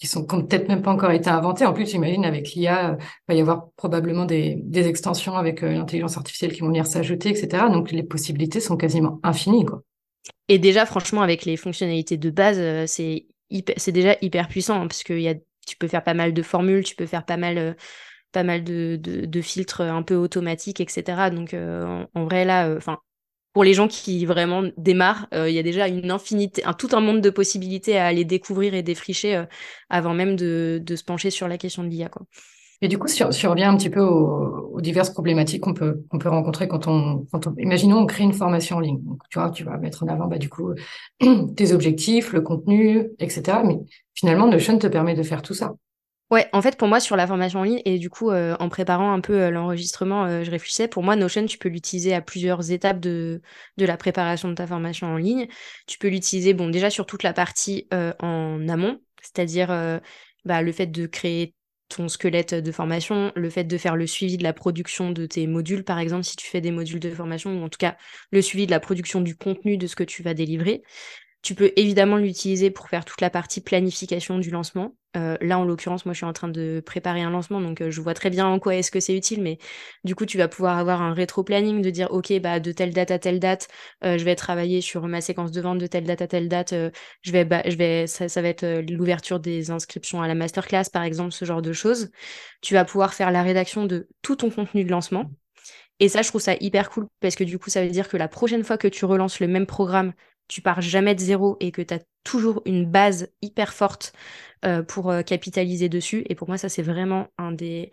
qui sont peut-être même pas encore été inventés. En plus, j'imagine avec l'IA, il va y avoir probablement des, extensions avec euh, l'intelligence artificielle qui vont venir s'ajouter, etc. Donc les possibilités sont quasiment infinies, quoi. Et déjà, franchement, avec les fonctionnalités de base, euh, c'est déjà hyper puissant hein, parce que tu peux faire pas mal de formules, tu peux faire pas mal euh, de, filtres un peu automatiques, etc. Donc en, en, vrai là, enfin pour les gens qui vraiment démarrent, euh, il y a déjà une infinité, un, tout un monde de possibilités à aller découvrir et défricher euh, avant même de, se pencher sur la question de l'IA. Et du coup, si on, revient un petit peu aux, diverses problématiques qu'on peut, rencontrer quand on, quand on, imaginons, on crée une formation en ligne. Donc, tu vois, tu vas mettre en avant, bah, du coup, tes objectifs, le contenu, etc. Mais finalement, Notion te permet de faire tout ça. Ouais, en fait, pour moi, sur la formation en ligne, et du coup, euh, en préparant un peu euh, l'enregistrement, euh, je réfléchissais, pour moi, Notion, tu peux l'utiliser à plusieurs étapes de, de la préparation de ta formation en ligne. Tu peux l'utiliser, bon, déjà sur toute la partie en amont, c'est-à-dire bah, le fait de créer ton squelette de formation, le fait de faire le suivi de la production de tes modules, par exemple, si tu fais des modules de formation, ou en tout cas le suivi de la production du contenu de ce que tu vas délivrer. Tu peux évidemment l'utiliser pour faire toute la partie planification du lancement. Euh, là, en l'occurrence, moi, je suis en train de préparer un lancement, donc euh, je vois très bien en quoi est-ce que c'est utile, mais du coup, tu vas pouvoir avoir un rétro-planning de dire, OK, bah, de telle date à telle date, euh, je vais travailler sur ma séquence de vente de telle date à telle date, je vais, ça, ça va être l'ouverture des inscriptions à la masterclass, par exemple, ce genre de choses. Tu vas pouvoir faire la rédaction de tout ton contenu de lancement. Et ça, je trouve ça hyper cool parce que du coup, ça veut dire que la prochaine fois que tu relances le même programme, tu pars jamais de zéro et que tu as toujours une base hyper forte euh, pour euh, capitaliser dessus. Et pour moi, ça, c'est vraiment un des,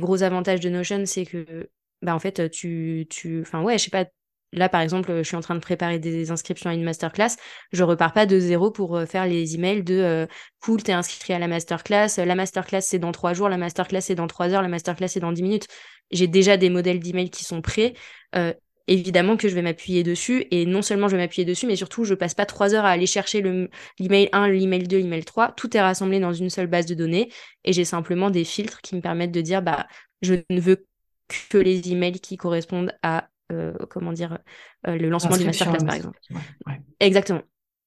gros avantages de Notion, c'est que, bah, en fait, tu, tu, enfin, ouais, je sais pas, Là, par exemple, je suis en train de préparer des inscriptions à une masterclass. Je repars pas de zéro pour euh, faire les emails de cool, t'es inscrit à la masterclass. La masterclass, c'est dans trois jours. La masterclass, c'est dans trois heures. La masterclass, c'est dans dix minutes. J'ai déjà des modèles d'emails qui sont prêts. Évidemment que je vais m'appuyer dessus. Et non seulement je vais m'appuyer dessus, mais surtout, je passe pas trois heures à aller chercher l'email 1, l'email 2, l'email 3. Tout est rassemblé dans une seule base de données. Et j'ai simplement des filtres qui me permettent de dire, bah, je ne veux que les emails qui correspondent à euh, comment dire, euh, le lancement du masterclass, par exemple. Exactement.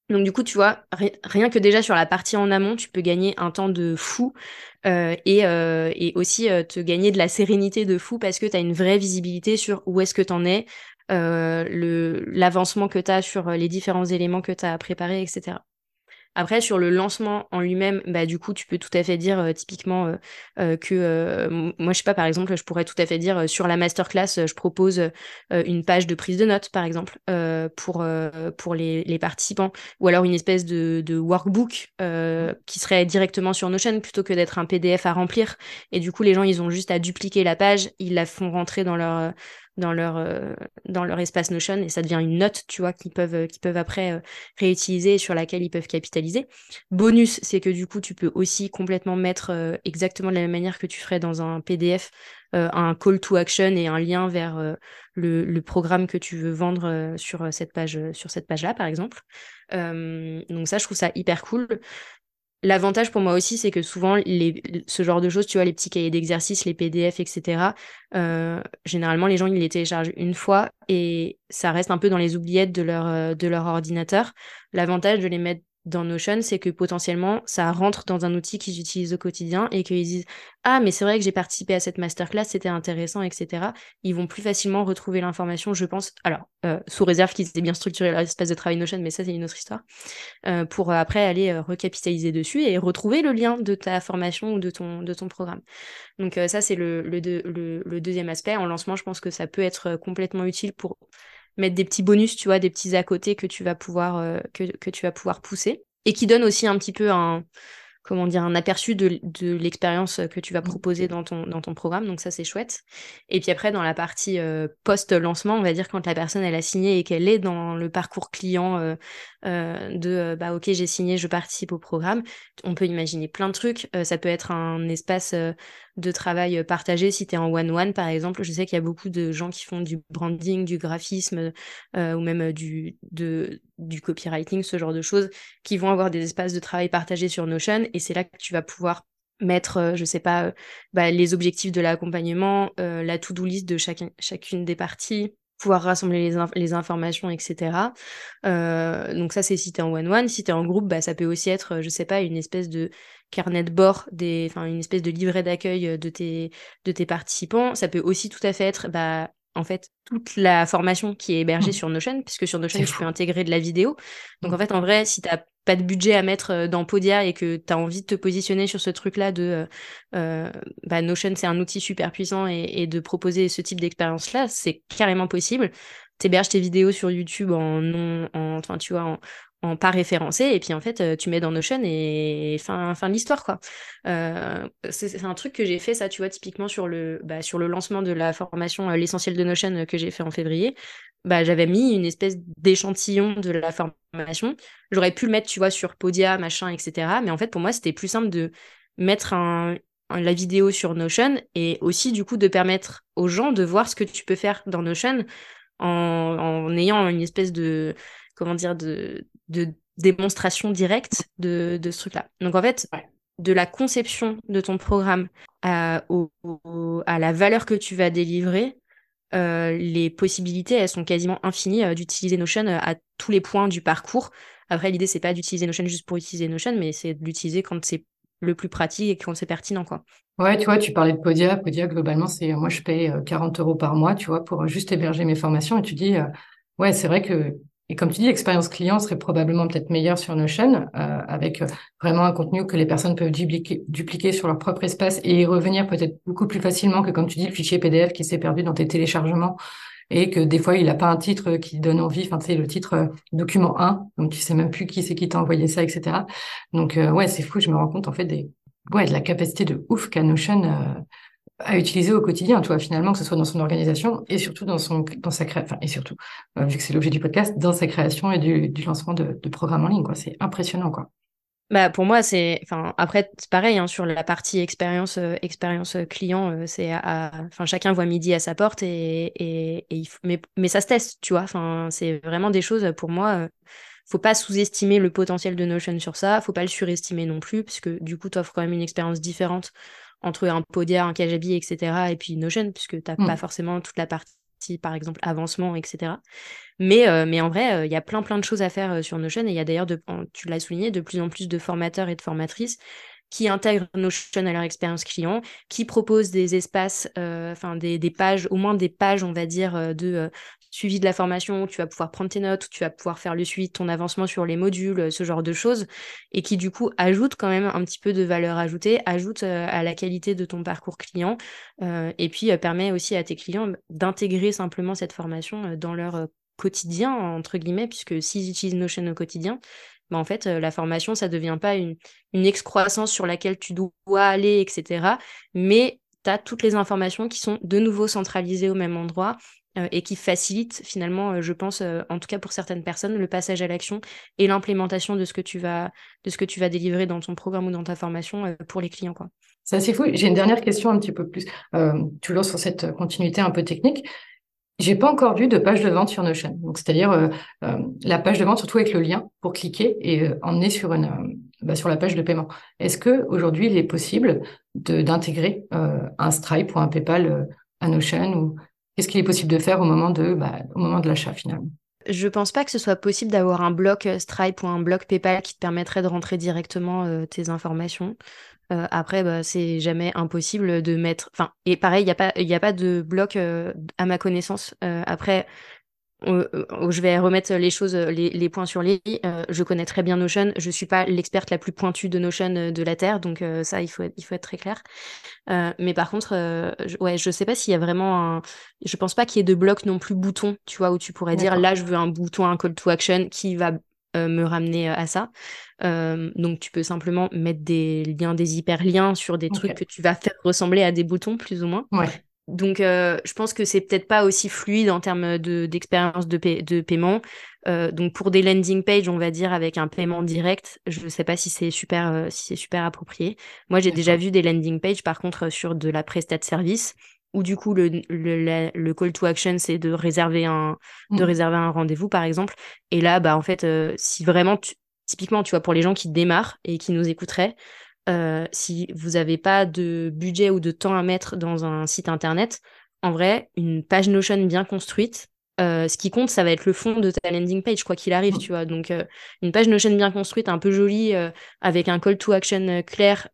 Donc du coup, tu vois, rien que déjà sur la partie en amont, tu peux gagner un temps de fou euh, et, et, aussi te gagner de la sérénité de fou parce que tu as une vraie visibilité sur où est-ce que tu en es, l'avancement que tu as sur les différents éléments que tu as préparés, etc. Après, sur le lancement en lui-même, bah, du coup, tu peux tout à fait dire euh, typiquement euh, euh, que, moi, je sais pas, par exemple, je pourrais tout à fait dire sur la masterclass, je propose une page de prise de notes, par exemple, pour, pour les, les, participants, ou alors une espèce de, de workbook qui serait directement sur Notion plutôt que d'être un PDF à remplir. Et du coup, les gens, ils ont juste à dupliquer la page, ils la font rentrer dans leur dans leur, euh, dans leur espace Notion et ça devient une note, tu vois, qu'ils peuvent, euh, qu'ils peuvent après euh, réutiliser et sur laquelle ils peuvent capitaliser. Bonus, c'est que du coup, tu peux aussi complètement mettre exactement de la même manière que tu ferais dans un PDF un call to action et un lien vers le, le, programme que tu veux vendre sur cette page sur cette page là par exemple donc ça je trouve ça hyper cool L'avantage pour moi aussi, c'est que souvent, les, ce genre de choses, tu vois, les petits cahiers d'exercice, les PDF, etc., euh, généralement, les gens, ils les téléchargent une fois et ça reste un peu dans les oubliettes de leur, euh, de leur ordinateur. L'avantage de les mettre dans Notion, c'est que potentiellement, ça rentre dans un outil qu'ils utilisent au quotidien et qu'ils disent Ah, mais c'est vrai que j'ai participé à cette masterclass, c'était intéressant, etc. Ils vont plus facilement retrouver l'information, je pense. Alors, euh, sous réserve qu'ils aient bien structuré leur espace de travail Notion, mais ça, c'est une autre histoire. Euh, pour après aller euh, recapitaliser dessus et retrouver le lien de ta formation ou de ton, de ton programme. Donc, ça, c'est le deuxième aspect. En lancement, je pense que ça peut être complètement utile pour mettre des petits bonus, tu vois, des petits à côté que tu vas pouvoir, euh, que, que, tu vas pouvoir pousser. Et qui donne aussi un petit peu un, comment dire, un aperçu de, l'expérience que tu vas proposer dans ton, dans ton programme. Donc ça, c'est chouette. Et puis après, dans la partie euh, post-lancement, on va dire quand la personne, elle a signé et qu'elle est dans le parcours client euh, euh, de, bah ok, j'ai signé, je participe au programme, on peut imaginer plein de trucs. ça peut être un espace de travail partagé si tu es en one-one, par exemple. Je sais qu'il y a beaucoup de gens qui font du branding, du graphisme ou même du, de, du copywriting, ce genre de choses, qui vont avoir des espaces de travail partagés sur Notion et c'est là que tu vas pouvoir mettre, euh, je sais pas, euh, bah, les objectifs de l'accompagnement, euh, la to-do list de chacun, chacune des parties, pouvoir rassembler les, les informations, etc. donc ça, c'est si tu es en one-one. Si tu es en groupe, bah, ça peut aussi être, je sais pas, une espèce de carnet de bord, des, une espèce de livret d'accueil de tes, de tes participants. Ça peut aussi tout à fait être bah, en fait toute la formation qui est hébergée mmh. sur Notion, puisque sur Notion, tu peux intégrer de la vidéo. Donc mmh. en fait, en vrai, si tu n'as pas de budget à mettre euh, dans Podia et que tu as envie de te positionner sur ce truc-là de euh, euh, bah, Notion, c'est un outil super puissant et, de proposer ce type d'expérience-là, c'est carrément possible. T'héberges tes vidéos sur YouTube en non, en, enfin, tu vois, en, en pas référencé et puis en fait euh, tu mets dans Notion et fin, fin de l'histoire quoi. Euh, c'est un truc que j'ai fait ça tu vois typiquement sur le, bah, sur le lancement de la formation euh, l'essentiel de Notion que j'ai fait en février. Bah, j'avais mis une espèce d'échantillon de la formation. J'aurais pu le mettre tu vois sur Podia machin etc. Mais en fait pour moi c'était plus simple de mettre un, la vidéo sur Notion et aussi du coup de permettre aux gens de voir ce que tu peux faire dans Notion en, en ayant une espèce de comment dire, de, de démonstration directe de, de ce truc-là. Donc en fait, de la conception de ton programme à, à la valeur que tu vas délivrer, euh, les possibilités, elles sont quasiment infinies euh, d'utiliser Notion euh, à tous les points du parcours. Après, l'idée, c'est pas d'utiliser Notion juste pour utiliser Notion, mais c'est de l'utiliser quand c'est le plus pratique et quand c'est pertinent, quoi. Ouais, tu vois, tu parlais de Podia. Podia, globalement, c'est moi, je paye 40 euros par mois, tu vois, pour juste héberger mes formations. Et tu dis, ouais, c'est vrai que et comme tu dis, l'expérience client serait probablement peut-être meilleure sur Notion, euh, avec euh, vraiment un contenu que les personnes peuvent dupliquer, dupliquer sur leur propre espace et y revenir peut-être beaucoup plus facilement que, comme tu dis, le fichier PDF qui s'est perdu dans tes téléchargements et que des fois, il n'a pas un titre qui donne envie. Enfin, sais, le titre euh, document 1, donc tu sais même plus qui c'est qui t'a envoyé ça, etc. Donc, ouais, c'est fou, je me rends compte en fait des, ouais, de la capacité de ouf qu'a Notion à utiliser au quotidien, tu vois, finalement, que ce soit dans son organisation et surtout dans son dans sa création, enfin, et surtout, euh, vu que c'est l'objet du podcast, dans sa création et du, lancement de, programmes en ligne, quoi. C'est impressionnant, quoi. Bah pour moi c'est enfin après c'est pareil hein, sur la partie expérience euh, expérience client euh, c'est enfin chacun voit midi à sa porte et, et, il mais mais ça se teste tu vois enfin c'est vraiment des choses pour moi faut pas sous-estimer le potentiel de Notion sur ça faut pas le surestimer non plus parce que du coup tu offres quand même une expérience différente entre un Podia, un Kajabi, etc. et puis Notion, puisque tu n'as pas mm. forcément toute la partie, par exemple, avancement, etc. Mais, euh, mais en vrai, euh, il y a plein, plein de choses à faire euh, sur Notion. Et il y a d'ailleurs, tu l'as souligné, de plus en plus de formateurs et de formatrices qui intègrent Notion à leur expérience client, qui proposent des espaces, enfin des, des, pages, au moins des pages, on va dire, de suivi de la formation, où tu vas pouvoir prendre tes notes, où tu vas pouvoir faire le suivi de ton avancement sur les modules, ce genre de choses, et qui du coup ajoute quand même un petit peu de valeur ajoutée, ajoute euh, à la qualité de ton parcours client, euh, et puis euh, permet aussi à tes clients d'intégrer simplement cette formation dans leur quotidien, entre guillemets, puisque s'ils utilisent Notion au quotidien, bah en fait, la formation, ça ne devient pas une, une excroissance sur laquelle tu dois aller, etc. Mais tu as toutes les informations qui sont de nouveau centralisées au même endroit euh, et qui facilite finalement, euh, je pense, euh, en tout cas pour certaines personnes, le passage à l'action et l'implémentation de ce que tu vas de ce que tu vas délivrer dans ton programme ou dans ta formation pour les clients. Quoi. C'est fou. J'ai une dernière question un petit peu plus, toujours sur cette continuité un peu technique. J'ai pas encore vu de page de vente sur Notion. Donc, c'est-à-dire la page de vente, surtout avec le lien pour cliquer et emmener sur une bah, sur la page de paiement. Est-ce que aujourd'hui il est possible d'intégrer un Stripe ou un PayPal à Notion ou Qu'est-ce qu'il est possible de faire au moment de, bah, au moment de l'achat finalement? Je pense pas que ce soit possible d'avoir un bloc euh, Stripe ou un bloc PayPal qui te permettrait de rentrer directement euh, tes informations. Euh, après, bah, c'est jamais impossible de mettre. Enfin, et pareil, il n'y a, pas, a pas de bloc à ma connaissance. après, je vais remettre les choses, les, points sur les i. Euh, je connais très bien Notion. Je suis pas l'experte la plus pointue de Notion de la Terre, donc ça, il faut, être, il faut être très clair. mais par contre, je, ouais, je sais pas s'il y a vraiment un. Je pense pas qu'il y ait de bloc non plus bouton, tu vois, où tu pourrais dire là, je veux un bouton, un call to action qui va me ramener à ça. donc tu peux simplement mettre des liens, des hyperliens sur des trucs que tu vas faire ressembler à des boutons, plus ou moins. Ouais. Donc, euh, je pense que c'est peut-être pas aussi fluide en termes d'expérience de, de, paiement. Euh, donc, pour des landing pages, on va dire avec un paiement direct, je ne sais pas si c'est super, euh, si c'est super approprié. Moi, j'ai déjà vu des landing pages, par contre, sur de la prestat de service, où du coup, le, le, le call to action, c'est de réserver un, de mmh. réserver un rendez-vous, par exemple. Et là, bah, en fait, si vraiment, typiquement, tu vois, pour les gens qui démarrent et qui nous écouteraient, euh, si vous n'avez pas de budget ou de temps à mettre dans un site internet, en vrai, une page Notion bien construite, euh, ce qui compte, ça va être le fond de ta landing page, quoi qu'il arrive, tu vois. Donc, euh, une page Notion bien construite, un peu jolie, avec un call to action clair,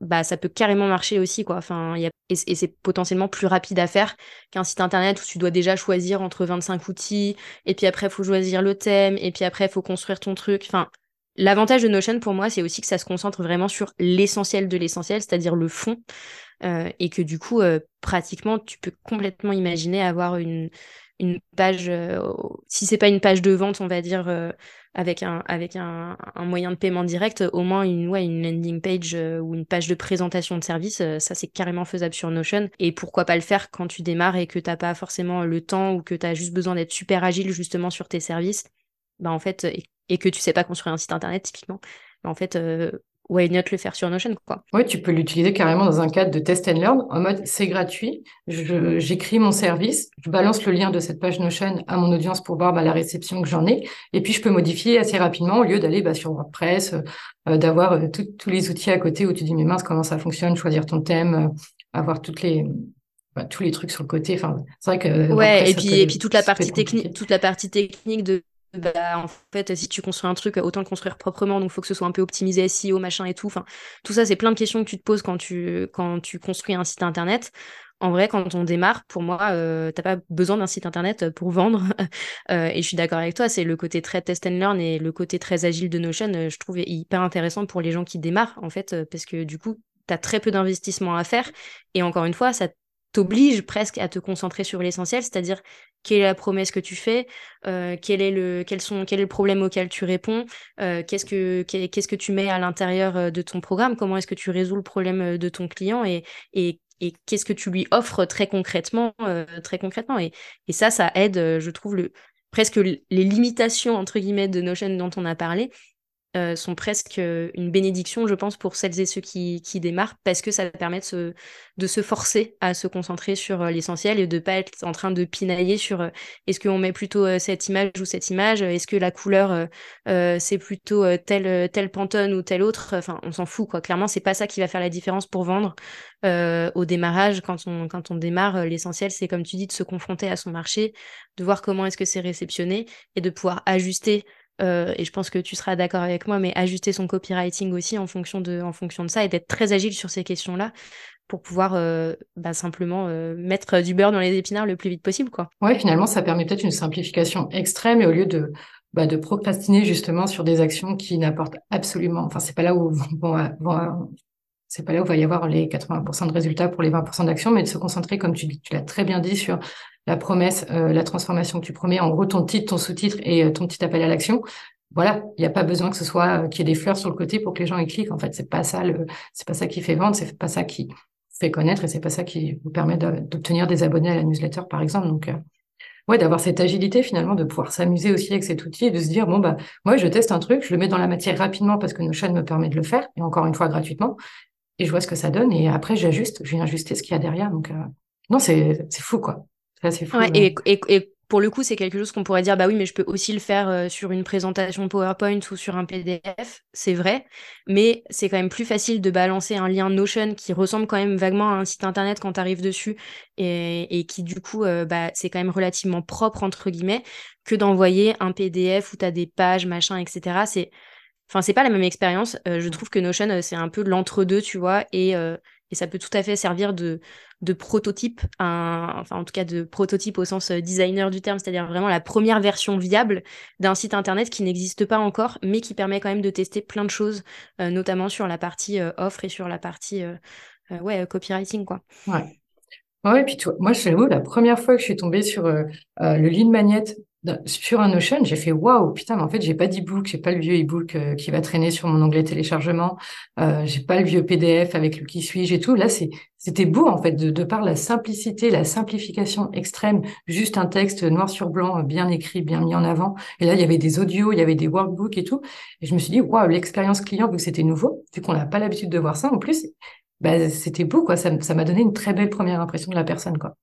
bah, ça peut carrément marcher aussi, quoi. Enfin, y a... et, c'est potentiellement plus rapide à faire qu'un site internet où tu dois déjà choisir entre 25 outils, et puis après, il faut choisir le thème, et puis après, il faut construire ton truc. Enfin, L'avantage de Notion pour moi, c'est aussi que ça se concentre vraiment sur l'essentiel de l'essentiel, c'est-à-dire le fond, euh, et que du coup, euh, pratiquement, tu peux complètement imaginer avoir une, une page, euh, si c'est pas une page de vente, on va dire, avec, un, avec un, un, moyen de paiement direct, au moins une, ouais, une landing page ou une page de présentation de service, ça c'est carrément faisable sur Notion. Et pourquoi pas le faire quand tu démarres et que t'as pas forcément le temps ou que tu as juste besoin d'être super agile justement sur tes services bah en fait, que tu sais pas construire un site internet typiquement, bah en fait, euh, why not le faire sur Notion quoi. Oui, tu peux l'utiliser carrément dans un cadre de test and learn en mode c'est gratuit, j'écris mon service, je balance le lien de cette page Notion à mon audience pour voir bah, la réception que j'en ai, et puis je peux modifier assez rapidement au lieu d'aller bah, sur WordPress, euh, d'avoir euh, tous les outils à côté où tu dis mais mince comment ça fonctionne, choisir ton thème, euh, avoir toutes les bah, tous les trucs sur le côté. Enfin, c'est vrai que ouais, et puis et puis toute la partie technique, toute la partie technique de bah, en fait, si tu construis un truc, autant le construire proprement, donc il faut que ce soit un peu optimisé SEO, machin et tout. Enfin, tout ça, c'est plein de questions que tu te poses quand tu, quand tu construis un site internet. En vrai, quand on démarre, pour moi, euh, t'as pas besoin d'un site internet pour vendre. Euh, et je suis d'accord avec toi, c'est le côté très test and learn et le côté très agile de Notion, euh, je trouve hyper intéressant pour les gens qui démarrent, en fait, euh, parce que du coup, tu as très peu d'investissement à faire. Et encore une fois, ça t'oblige presque à te concentrer sur l'essentiel, c'est-à-dire quelle est la promesse que tu fais, euh, quel, est le, problème auquel tu réponds, euh, qu'est-ce, que, tu mets à l'intérieur euh, de ton programme, comment est-ce que tu résous le problème de ton client et, qu'est-ce que tu lui offres très concrètement. Très concrètement. Et, et ça, ça aide, je trouve, le, presque les limitations, entre guillemets, de Notion dont on a parlé, euh, sont presque euh, une bénédiction, je pense, pour celles et ceux qui, qui démarrent, parce que ça permet de se, de se forcer à se concentrer sur euh, l'essentiel et de pas être en train de pinailler sur est-ce qu'on met plutôt cette image ou cette image, est-ce que la couleur c'est plutôt tel, tel pantone ou tel autre, enfin on s'en fout quoi. Clairement, c'est pas ça qui va faire la différence pour vendre au démarrage. Quand on, quand on démarre, l'essentiel c'est comme tu dis de se confronter à son marché, de voir comment est-ce que c'est réceptionné et de pouvoir ajuster euh, et je pense que tu seras d'accord avec moi, mais ajuster son copywriting aussi en fonction de, en fonction de ça et d'être très agile sur ces questions-là pour pouvoir euh, bah, simplement euh, mettre du beurre dans les épinards le plus vite possible. Quoi. Finalement, ça permet peut-être une simplification extrême et au lieu de, bah, de procrastiner justement sur des actions qui n'apportent absolument, enfin, c'est pas là où c'est pas là où va y avoir les 80% de résultats pour les 20% d'actions, mais de se concentrer, comme tu l'as très bien dit, sur la promesse, euh, la transformation que tu promets, en gros ton titre, ton sous-titre et euh, ton petit appel à l'action. Voilà, il n'y a pas besoin que ce soit euh, qu'il y ait des fleurs sur le côté pour que les gens y cliquent. En fait, c'est pas ça le, c'est pas ça qui fait vendre, c'est pas ça qui fait connaître et c'est pas ça qui vous permet d'obtenir des abonnés à la newsletter, par exemple. Donc, ouais, d'avoir cette agilité finalement, de pouvoir s'amuser aussi avec cet outil et de se dire bon bah moi je teste un truc, je le mets dans la matière rapidement parce que Notion me permet de le faire et encore une fois gratuitement et je vois ce que ça donne et après j'ajuste, je viens ajuster ce qu'il y a derrière. Donc non, c'est c'est fou quoi. Et, et, pour le coup, c'est quelque chose qu'on pourrait dire, bah oui, mais je peux aussi le faire euh, sur une présentation PowerPoint ou sur un PDF, c'est vrai, mais c'est quand même plus facile de balancer un lien Notion qui ressemble quand même vaguement à un site internet quand tu arrives dessus et, et, qui du coup, euh, bah, c'est quand même relativement propre, entre guillemets, que d'envoyer un PDF où tu as des pages, machin, etc. C'est... Enfin, c'est pas la même expérience. Euh, je trouve que Notion, c'est un peu l'entre-deux, tu vois, et, et ça peut tout à fait servir de, prototype, enfin en tout cas de prototype au sens euh, designer du terme, c'est-à-dire vraiment la première version viable d'un site internet qui n'existe pas encore, mais qui permet quand même de tester plein de choses, euh, notamment sur la partie euh, offre et sur la partie ouais, copywriting. Quoi. Ouais. Ouais, puis toi, moi, je sais la première fois que je suis tombée sur le lead magnet sur un Notion, j'ai fait waouh, putain, mais en fait, j'ai pas d'e-book, j'ai pas le vieux e-book euh, qui va traîner sur mon onglet téléchargement, euh, j'ai pas le vieux PDF avec le qui suis-je et tout. Là, c'est, c'était beau, en fait, de, de par la simplicité, la simplification extrême, juste un texte noir sur blanc, bien écrit, bien mis en avant. Et là, il y avait des audios, il y avait des workbooks et tout. Et je me suis dit, waouh, l'expérience client, vu que c'était nouveau, vu qu'on n'a pas l'habitude de voir ça, en plus, bah, c'était beau, quoi. Ça, ça m'a donné une très belle première impression de la personne, quoi.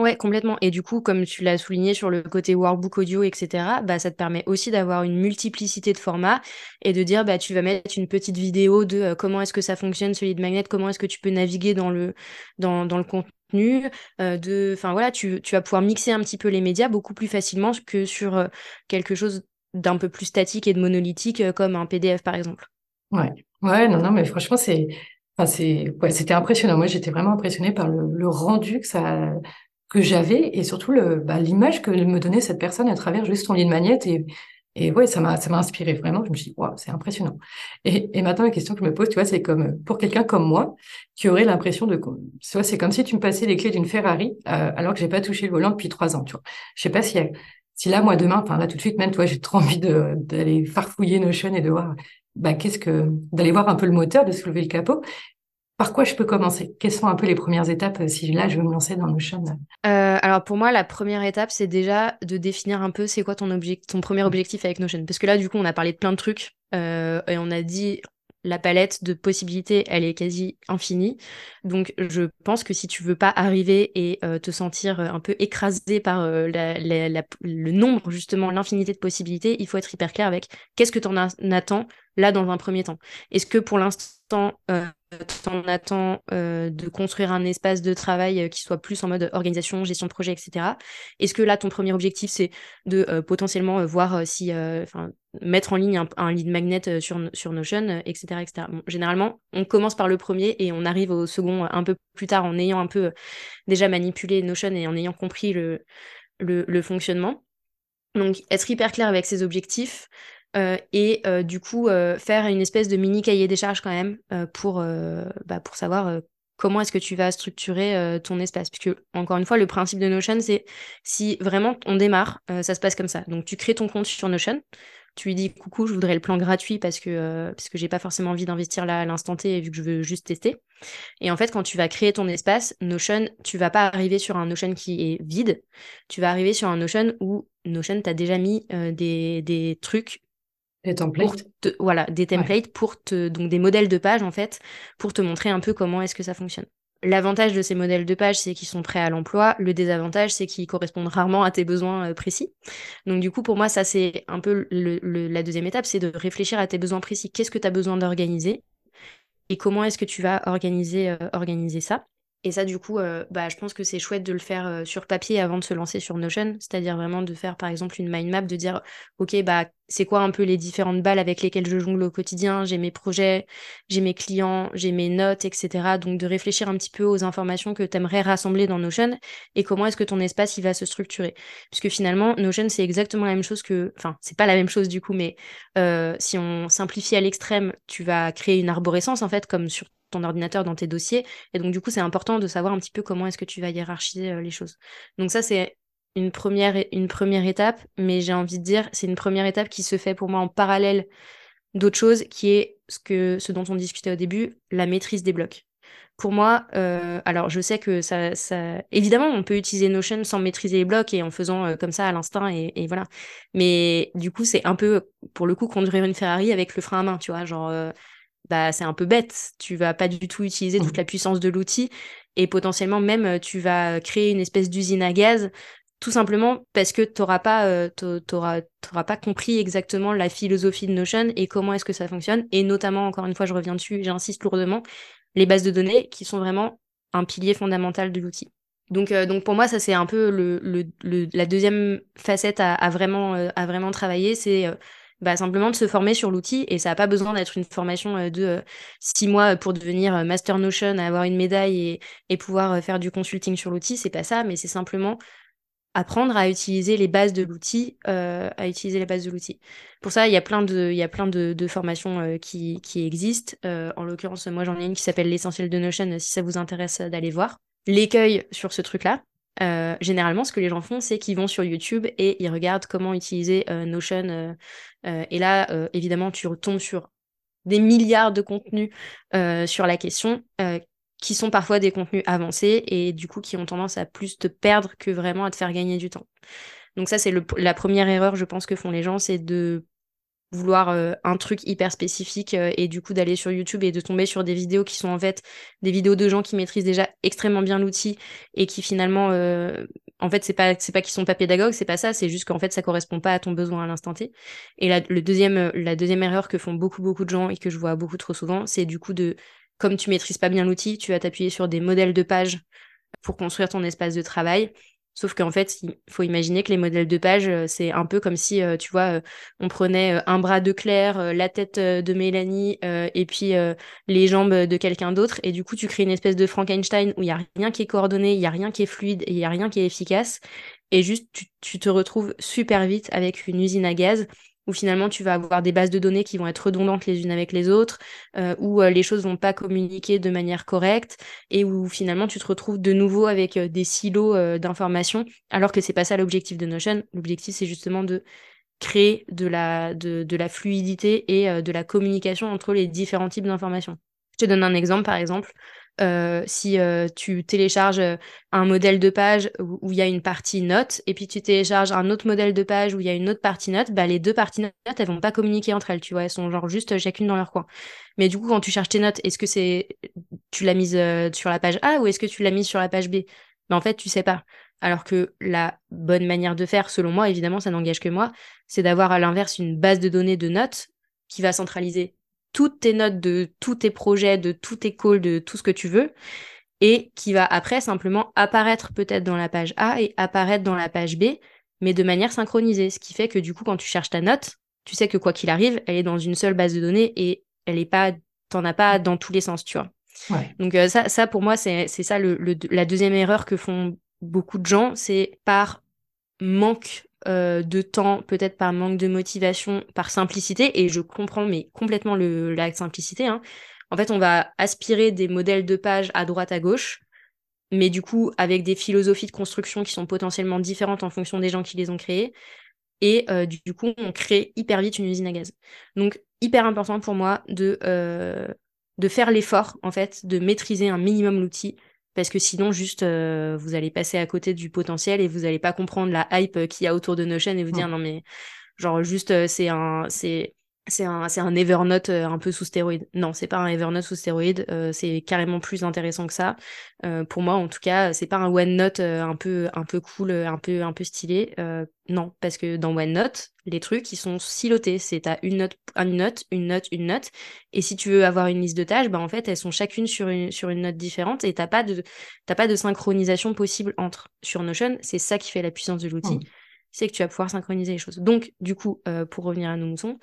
Ouais, complètement. Et du coup, comme tu l'as souligné sur le côté workbook audio, etc., bah, ça te permet aussi d'avoir une multiplicité de formats et de dire, bah, tu vas mettre une petite vidéo de euh, comment est-ce que ça fonctionne, ce lead magnet, comment est-ce que tu peux naviguer dans le, dans, dans le contenu. Euh, de, enfin voilà, tu, tu vas pouvoir mixer un petit peu les médias beaucoup plus facilement que sur euh, quelque chose d'un peu plus statique et de monolithique comme un PDF par exemple. Ouais, ouais, non, non, mais franchement, c'est, enfin, c'est, ouais, c'était impressionnant. Moi, j'étais vraiment impressionnée par le, le rendu que ça, que j'avais et surtout le, bah, l'image que me donnait cette personne à travers juste son lit de magnète et, et ouais, ça m'a, ça m'a inspiré vraiment. Je me suis dit, waouh, c'est impressionnant. Et, et maintenant, la question que je me pose, tu vois, c'est comme pour quelqu'un comme moi qui aurait l'impression de, soit c'est comme si tu me passais les clés d'une Ferrari euh, alors que j'ai pas touché le volant depuis trois ans, tu vois. Je sais pas si, si là, moi, demain, enfin là, tout de suite, même, toi, j'ai trop envie de, d'aller farfouiller Notion et de voir, bah, qu'est-ce que, d'aller voir un peu le moteur, de soulever le capot par quoi je peux commencer? Quelles sont un peu les premières étapes euh, si là je veux me lancer dans Notion euh, Alors pour moi, la première étape, c'est déjà de définir un peu c'est quoi ton, ton premier objectif avec Notion. Parce que là, du coup, on a parlé de plein de trucs euh, et on a dit la palette de possibilités, elle est quasi infinie. Donc, je pense que si tu veux pas arriver et te sentir un peu écrasé par le nombre, justement, l'infinité de possibilités, il faut être hyper clair avec qu'est-ce que tu en attends là dans un premier temps. Est-ce que pour l'instant, euh, tu en attends de construire un espace de travail qui soit plus en mode organisation, gestion de projet, etc. Est-ce que là, ton premier objectif, c'est de potentiellement voir si, enfin, mettre en ligne un, lead magnet sur, sur Notion, etc. etc. généralement, on commence par le premier et on arrive au second un peu plus tard en ayant un peu déjà manipulé Notion et en ayant compris le, le, fonctionnement. Donc, être hyper clair avec ses objectifs, et du coup faire une espèce de mini cahier des charges quand même pour, bah, pour savoir comment est-ce que tu vas structurer ton espace. Puisque, encore une fois, le principe de Notion, c'est si vraiment on démarre, ça se passe comme ça. Donc tu crées ton compte sur Notion, tu lui dis coucou, je voudrais le plan gratuit parce que, euh, parce que j'ai pas forcément envie d'investir là à l'instant T vu que je veux juste tester. Et en fait, quand tu vas créer ton espace, Notion, tu vas pas arriver sur un Notion qui est vide, tu vas arriver sur un Notion où Notion t'a déjà mis euh, des, des, trucs. Des templates. voilà, des templates pour te, donc des modèles de pages en fait, pour te montrer un peu comment est-ce que ça fonctionne. L'avantage de ces modèles de page, c'est qu'ils sont prêts à l'emploi. Le désavantage, c'est qu'ils correspondent rarement à tes besoins euh, précis. Donc du coup, pour moi, ça, c'est un peu la deuxième étape, c'est de réfléchir à tes besoins précis. Qu'est-ce que tu as besoin d'organiser et comment est-ce que tu vas organiser, euh, organiser ça? Et ça, du coup, euh, bah, je pense que c'est chouette de le faire euh, sur papier avant de se lancer sur Notion, c'est-à-dire vraiment de faire, par exemple, une mind map, de dire, OK, bah, c'est quoi un peu les différentes balles avec lesquelles je jongle au quotidien? J'ai mes projets, j'ai mes clients, j'ai mes notes, etc. Donc, de réfléchir un petit peu aux informations que tu aimerais rassembler dans Notion et comment est-ce que ton espace, il va se structurer. Puisque finalement, Notion, c'est exactement la même chose que... Enfin, c'est pas la même chose, du coup, mais euh, si on simplifie à l'extrême, tu vas créer une arborescence, en fait, comme sur ton ordinateur dans tes dossiers. Et donc, du coup, c'est important de savoir un petit peu comment est-ce que tu vas hiérarchiser euh, les choses. Donc, ça, c'est une première, une première étape, mais j'ai envie de dire, c'est une première étape qui se fait pour moi en parallèle d'autres choses, qui est ce, que, ce dont on discutait au début, la maîtrise des blocs. Pour moi, euh, alors je sais que ça, ça, évidemment, on peut utiliser Notion sans maîtriser les blocs et en faisant euh, comme ça à l'instinct et, et, voilà. Mais du coup, c'est un peu, pour le coup, conduire une Ferrari avec le frein à main, tu vois, genre bah, c'est un peu bête. Tu vas pas du tout utiliser toute mmh. la puissance de l'outil et potentiellement même euh, tu vas créer une espèce d'usine à gaz tout simplement parce que tu n'auras pas, euh, pas compris exactement la philosophie de Notion et comment est-ce que ça fonctionne. Et notamment, encore une fois, je reviens dessus, j'insiste lourdement, les bases de données qui sont vraiment un pilier fondamental de l'outil. Donc, euh, donc pour moi, ça c'est un peu le, le, la deuxième facette à, à vraiment, à vraiment travailler, c'est bah, simplement de se former sur l'outil et ça n'a pas besoin d'être une formation euh, de euh, six mois pour devenir euh, Master Notion, avoir une médaille et, pouvoir faire du consulting sur l'outil. C'est pas ça, mais c'est simplement apprendre à utiliser les bases de l'outil, à utiliser les bases de l'outil. Pour ça, il y a plein de, il y a plein de, formations qui, qui, existent. en l'occurrence, moi j'en ai une qui s'appelle l'essentiel de Notion, si ça vous intéresse d'aller voir. L'écueil sur ce truc-là, euh, généralement, ce que les gens font, c'est qu'ils vont sur YouTube et ils regardent comment utiliser euh, Notion. Euh, et là, évidemment, tu retombes sur des milliards de contenus sur la question, qui sont parfois des contenus avancés et du coup qui ont tendance à plus te perdre que vraiment à te faire gagner du temps. Donc ça, c'est la première erreur, je pense, que font les gens, c'est de vouloir euh, un truc hyper spécifique euh, et du coup d'aller sur YouTube et de tomber sur des vidéos qui sont en fait des vidéos de gens qui maîtrisent déjà extrêmement bien l'outil et qui finalement euh, en fait c'est pas c'est pas qu'ils sont pas pédagogues c'est pas ça c'est juste qu'en fait ça correspond pas à ton besoin à l'instant T. Et la, deuxième la deuxième erreur que font beaucoup beaucoup de gens et que je vois beaucoup trop souvent c'est du coup de comme tu maîtrises pas bien l'outil tu vas t'appuyer sur des modèles de pages pour construire ton espace de travail Sauf qu'en fait, il faut imaginer que les modèles de page, euh, c'est un peu comme si, euh, tu vois, euh, on prenait un bras de Claire, la tête de Mélanie et puis les jambes de quelqu'un d'autre. Et du coup, tu crées une espèce de Frankenstein où il n'y a rien qui est coordonné, il n'y a rien qui est fluide et il n'y a rien qui est efficace. Et juste, tu te retrouves super vite avec une usine à gaz où finalement tu vas avoir des bases de données qui vont être redondantes les unes avec les autres, euh, où euh, les choses vont pas communiquer de manière correcte, et où finalement tu te retrouves de nouveau avec euh, des silos d'informations, alors que c'est pas ça l'objectif de Notion. L'objectif c'est justement de créer de la, de, de la fluidité et de la communication entre les différents types d'informations. Je te donne un exemple, par exemple. Si tu télécharges un modèle de page où il y a une partie notes, et puis tu télécharges un autre modèle de page où il y a une autre partie notes, bah, les deux parties notes, elles vont pas communiquer entre elles, tu vois, elles sont juste chacune dans leur coin. Mais du coup, quand tu cherches tes notes, est-ce que c'est tu l'as mise sur la page A ou est-ce que tu l'as mise sur la page B? Bah, En fait, tu sais pas. Alors que la bonne manière de faire, selon moi, évidemment, ça n'engage que moi, c'est d'avoir à l'inverse une base de données de notes qui va centraliser toutes tes notes de tous tes projets, de tous tes calls, de tout ce que tu veux, et qui va après simplement apparaître peut-être dans la page A et apparaître dans la page B, mais de manière synchronisée. Ce qui fait que du coup, quand tu cherches ta note, tu sais que quoi qu'il arrive, elle est dans une seule base de données et elle est pas, t'en as pas dans tous les sens, tu vois. Donc euh, ça, ça, pour moi, c'est ça le, la deuxième erreur que font beaucoup de gens, c'est par manque euh, de temps, peut-être par manque de motivation, par simplicité, et je comprends mais complètement le, la simplicité. Hein. En fait, on va aspirer des modèles de pages à droite, à gauche, mais du coup avec des philosophies de construction qui sont potentiellement différentes en fonction des gens qui les ont créées. Et euh, du, coup, on crée hyper vite une usine à gaz. Donc, hyper important pour moi de, euh, de faire l'effort, en fait, de maîtriser un minimum l'outil, parce que sinon juste euh, vous allez passer à côté du potentiel et vous n'allez pas comprendre la hype qu'il y a autour de Notion et vous dire non mais genre juste euh, c'est un c'est c'est un, c'est un Evernote euh, un peu sous stéroïde. Non, c'est pas un Evernote sous stéroïde, c'est carrément plus intéressant que ça. pour moi, en tout cas, c'est pas un OneNote un peu un peu cool, un peu un peu stylé. non, parce que dans OneNote, les trucs ils sont silotés. C'est t'as une note, une note, une note, une note. Et si tu veux avoir une liste de tâches, bah en fait elles sont chacune sur une sur une note différente et t'as pas de t'as pas de synchronisation possible entre. Sur Notion, c'est ça qui fait la puissance de l'outil. Mmh. C'est que tu vas pouvoir synchroniser les choses. Donc, du coup, pour revenir à nos moutons, euh,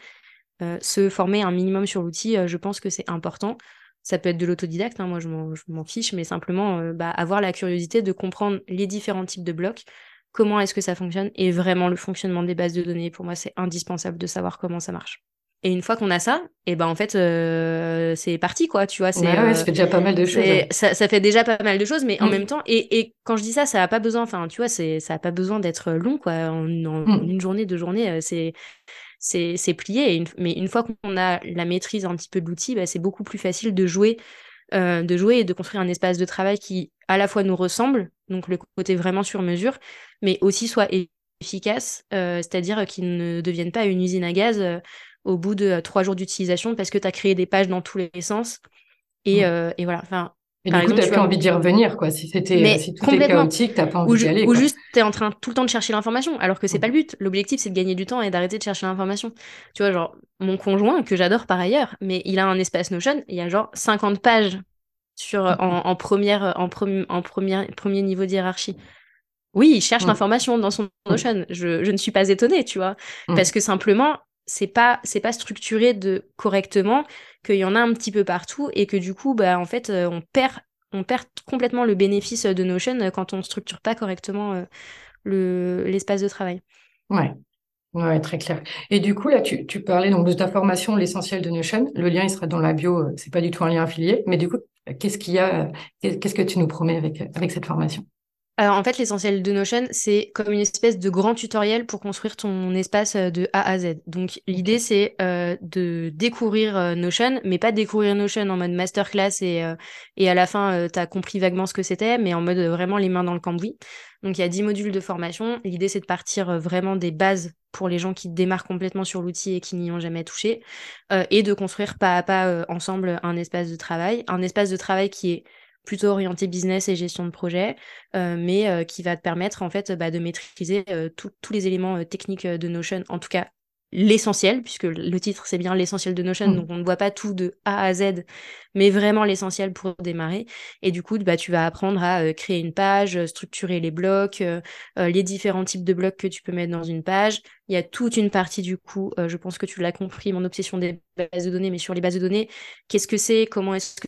se former un minimum sur l'outil, euh, je pense que c'est important. Ça peut être de l'autodidacte, hein, moi je m'en fiche, mais simplement euh, bah, avoir la curiosité de comprendre les différents types de blocs, comment est-ce que ça fonctionne et vraiment le fonctionnement des bases de données. Pour moi, c'est indispensable de savoir comment ça marche. Et une fois qu'on a ça, et eh ben en fait c'est parti quoi, tu vois. ça fait déjà pas mal de choses. Ça, fait déjà pas mal de choses, mais en mm. même temps, et, quand je dis ça, ça a pas besoin, enfin tu vois, c'est ça a pas besoin d'être long quoi. En, mm. une journée, deux journées, c'est c'est plié. mais une fois qu'on a la maîtrise un petit peu de l'outil, bah, c'est beaucoup plus facile de jouer, euh, de jouer et de construire un espace de travail qui à la fois nous ressemble, donc le côté vraiment sur mesure, mais aussi soit efficace, euh, c'est-à-dire qu'il ne devienne pas une usine à gaz euh, au bout de trois jours d'utilisation parce que tu as créé des pages dans tous les sens. Et, et voilà, enfin, et du coup, tu n'as plus envie d'y revenir, quoi. Si, c'était, si tout est chaotique, tu n'as pas envie d'y aller. Ou juste, tu es en train tout le temps de chercher l'information, alors que c'est mm. pas le but. L'objectif, c'est de gagner du temps et d'arrêter de chercher l'information. Tu vois, genre, mon conjoint, que j'adore par ailleurs, mais il a un espace Notion, il y a genre 50 pages sur, mm. en, première, en, en première, premier niveau de hiérarchie. Oui, il cherche mm. l'information dans son Notion. Je, je, ne suis pas étonnée, tu vois. Parce que simplement, c'est pas c'est pas structuré de correctement qu'il y en a un petit peu partout et que du coup bah en fait euh, on perd on perd complètement le bénéfice de Notion quand on structure pas correctement euh, le l'espace de travail. Ouais. Ouais, très clair. Et du coup, là, tu, tu parlais donc de ta formation, l'essentiel de Notion. Le lien, il sera dans la bio. Euh, c'est pas du tout un lien affilié. Mais du coup, qu'est-ce qu'il y a, qu'est-ce que tu nous promets avec cette formation? Alors, en fait, l'essentiel de Notion, c'est comme une espèce de grand tutoriel pour construire ton espace euh, de A à Z. Donc, l'idée, c'est euh, de découvrir euh, Notion, mais pas découvrir Notion en mode masterclass et, et à la fin, tu as compris vaguement ce que c'était, mais en mode vraiment les mains dans le cambouis. Donc, il y a 10 modules de formation. L'idée, c'est de partir vraiment des bases pour les gens qui démarrent complètement sur l'outil et qui n'y ont jamais touché, et de construire pas à pas ensemble un espace de travail. Un espace de travail qui est plutôt orienté business et gestion de projet, euh, mais euh, qui va te permettre en fait bah, de maîtriser euh, tous les éléments techniques de Notion, en tout cas l'essentiel, puisque le titre c'est bien l'essentiel de Notion, mmh. donc on ne voit pas tout de A à Z, mais vraiment l'essentiel pour démarrer. Et du coup, bah, tu vas apprendre à créer une page, structurer les blocs, les différents types de blocs que tu peux mettre dans une page. Il y a toute une partie du coup, je pense que tu l'as compris, mon obsession des bases de données, mais sur les bases de données, qu'est-ce que c'est, comment est-ce que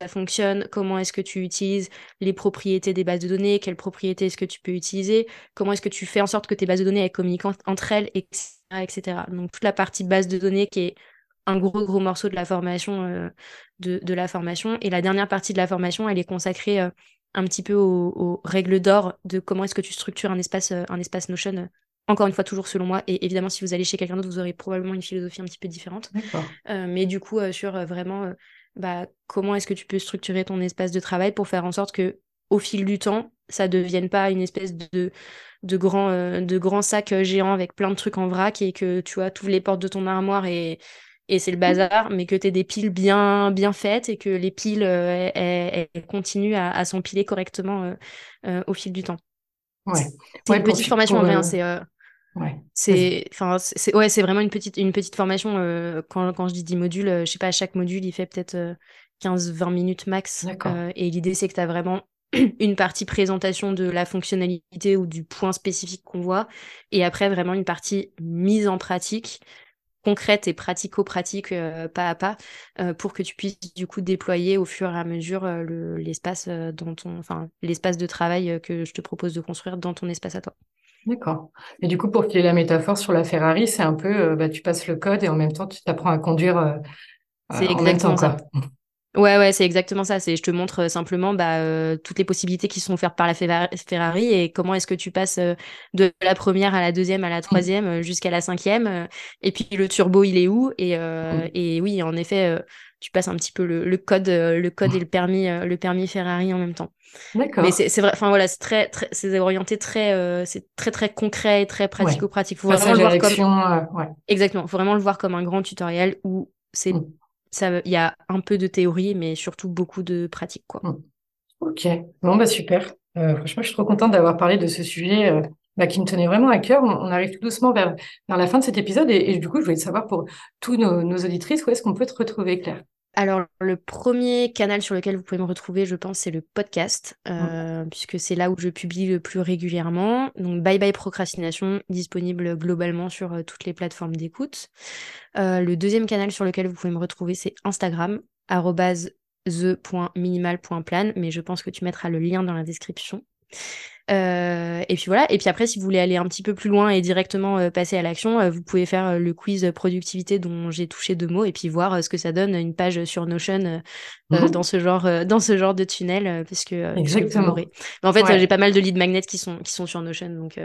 ça fonctionne, comment est-ce que tu utilises les propriétés des bases de données, quelles propriétés est-ce que tu peux utiliser, comment est-ce que tu fais en sorte que tes bases de données elles communiquent entre elles, etc., etc. Donc toute la partie de base de données qui est un gros gros morceau de la formation euh, de, la formation et la dernière partie de la formation elle est consacrée euh, un petit peu aux, règles d'or de comment est-ce que tu structures un espace euh, un espace Notion encore une fois, toujours selon moi. Et évidemment, si vous allez chez quelqu'un d'autre, vous aurez probablement une philosophie un petit peu différente. mais du coup, sur vraiment bah, comment est-ce que tu peux structurer ton espace de travail pour faire en sorte que au fil du temps, ça devienne pas une espèce de, de, grand, euh, de grand sac euh, géant avec plein de trucs en vrac et que tu vois, ouvres les portes de ton armoire et, et c'est le bazar, mais que tu aies des piles bien, bien faites et que les piles euh, elles, continuent à, s'empiler correctement au fil du temps. Ouais. C'est une petite formation en vrai, hein, c'est. Ouais. C'est enfin c'est ouais, c'est vraiment une petite une petite formation quand, quand je dis 10 modules, je sais pas chaque module il fait peut-être 15 20 minutes max et l'idée c'est que tu as vraiment une partie présentation de la fonctionnalité ou du point spécifique qu'on voit, et après vraiment une partie mise en pratique concrète et pratico-pratique euh, pas à pas euh, pour que tu puisses du coup déployer au fur et à mesure euh, l'espace dans ton enfin l'espace de travail que je te propose de construire dans ton espace à toi. D'accord. Et du coup, pour qu'il ait la métaphore sur la Ferrari, c'est un peu, bah, tu passes le code et en même temps, tu t'apprends à conduire. c'est exactement ça. Ouais, ouais, c'est exactement ça. C'est, je te montre euh, simplement bah, euh, toutes les possibilités qui sont offertes par la Ferrari et comment est-ce que tu passes euh, de la première à la deuxième à la mmh. troisième jusqu'à la cinquième. et puis le turbo, il est où et, mmh. et oui, en effet, tu passes un petit peu le, code, le code et le permis, le permis Ferrari en même temps. D'accord. Mais c'est, vrai. Enfin voilà, c'est très, très c'est orienté très, c'est très très concret et très pratico-pratique. Faut vraiment le voir comme. Ouais. Exactement. Faut vraiment le voir comme un grand tutoriel où c'est mmh il y a un peu de théorie, mais surtout beaucoup de pratique. Quoi. Hmm. Ok, bon, bah super. Euh, franchement, je suis trop contente d'avoir parlé de ce sujet euh, bah, qui me tenait vraiment à cœur. On, arrive tout doucement vers, vers la fin de cet épisode et, du coup, je voulais savoir pour tous nos, nos auditrices, où est-ce qu'on peut te retrouver, Claire? Alors, le premier canal sur lequel vous pouvez me retrouver, je pense, c'est le podcast, euh, puisque c'est là où je publie le plus régulièrement. Donc, Bye Bye Procrastination, disponible globalement sur euh, toutes les plateformes d'écoute. Euh, le deuxième canal sur lequel vous pouvez me retrouver, c'est Instagram, the.minimal.plan, mais je pense que tu mettras le lien dans la description. Euh, et puis voilà. Et puis après, si vous voulez aller un petit peu plus loin et directement euh, passer à l'action, euh, vous pouvez faire le quiz productivité dont j'ai touché deux mots et puis voir ce que ça donne une page sur Notion mhm. dans ce genre dans ce genre de tunnel, puisque, Exactement. Mais en fait, j'ai pas mal de lead magnets qui sont qui sont sur Notion, donc.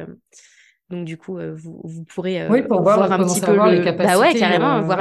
Donc du coup, vous, vous, pourrez voir, un petit peu le... les capacités. Bah ouais, carrément, voir,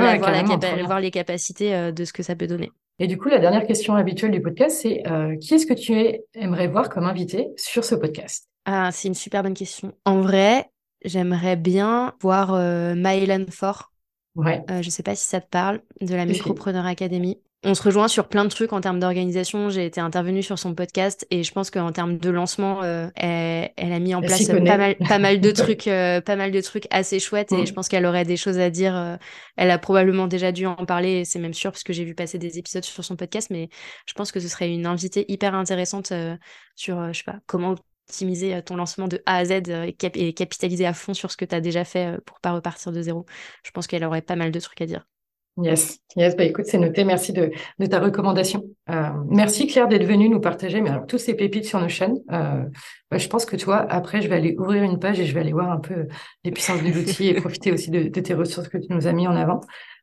voir les capacités de ce que ça peut donner. Et du coup, la dernière question habituelle du podcast, c'est euh, qui est-ce que tu aimerais voir comme invité sur ce podcast? Ah, c'est une super bonne question. En vrai, j'aimerais bien voir euh, Maëlan Fort. Ouais. Euh, je ne sais pas si ça te parle, de la Micropreneur Academy on se rejoint sur plein de trucs en termes d'organisation. J'ai été intervenue sur son podcast et je pense qu'en termes de lancement, euh, elle, a mis en place pas mal, pas mal de trucs, euh, pas mal de trucs assez chouettes et mm. je pense qu'elle aurait des choses à dire. Euh, elle a probablement déjà dû en parler, c'est même sûr parce que j'ai vu passer des épisodes sur son podcast, mais je pense que ce serait une invitée hyper intéressante sur, je sais pas, comment optimiser ton lancement de A à Z et, et capitaliser à fond sur ce que tu as déjà fait pour pas repartir de zéro. Je pense qu'elle aurait pas mal de trucs à dire. Yes, yes, bah écoute, c'est noté. Merci de, de ta recommandation. Euh, merci Claire d'être venue nous partager mais alors, tous ces pépites sur nos chaînes. Euh, bah, je pense que toi, après, je vais aller ouvrir une page et je vais aller voir un peu les puissances de l'outil et profiter aussi de, tes ressources que tu nous as mis en avant.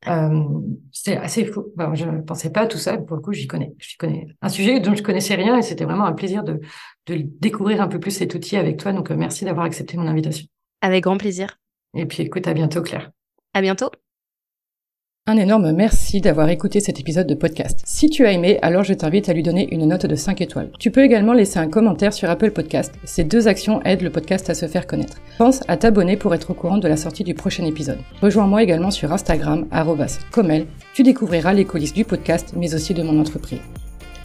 Euh, c'est assez fou. Bah, je ne pensais pas à tout ça. Pour le coup, j'y connais. J'y connais un sujet dont je connaissais rien et c'était vraiment un plaisir de, de découvrir un peu plus cet outil avec toi. Donc, euh, merci d'avoir accepté mon invitation. Avec grand plaisir. Et puis, écoute, à bientôt, Claire. À bientôt. Un énorme merci d'avoir écouté cet épisode de podcast. Si tu as aimé, alors je t'invite à lui donner une note de 5 étoiles. Tu peux également laisser un commentaire sur Apple Podcast. Ces deux actions aident le podcast à se faire connaître. Pense à t'abonner pour être au courant de la sortie du prochain épisode. Rejoins-moi également sur Instagram, comel. Tu découvriras les coulisses du podcast, mais aussi de mon entreprise.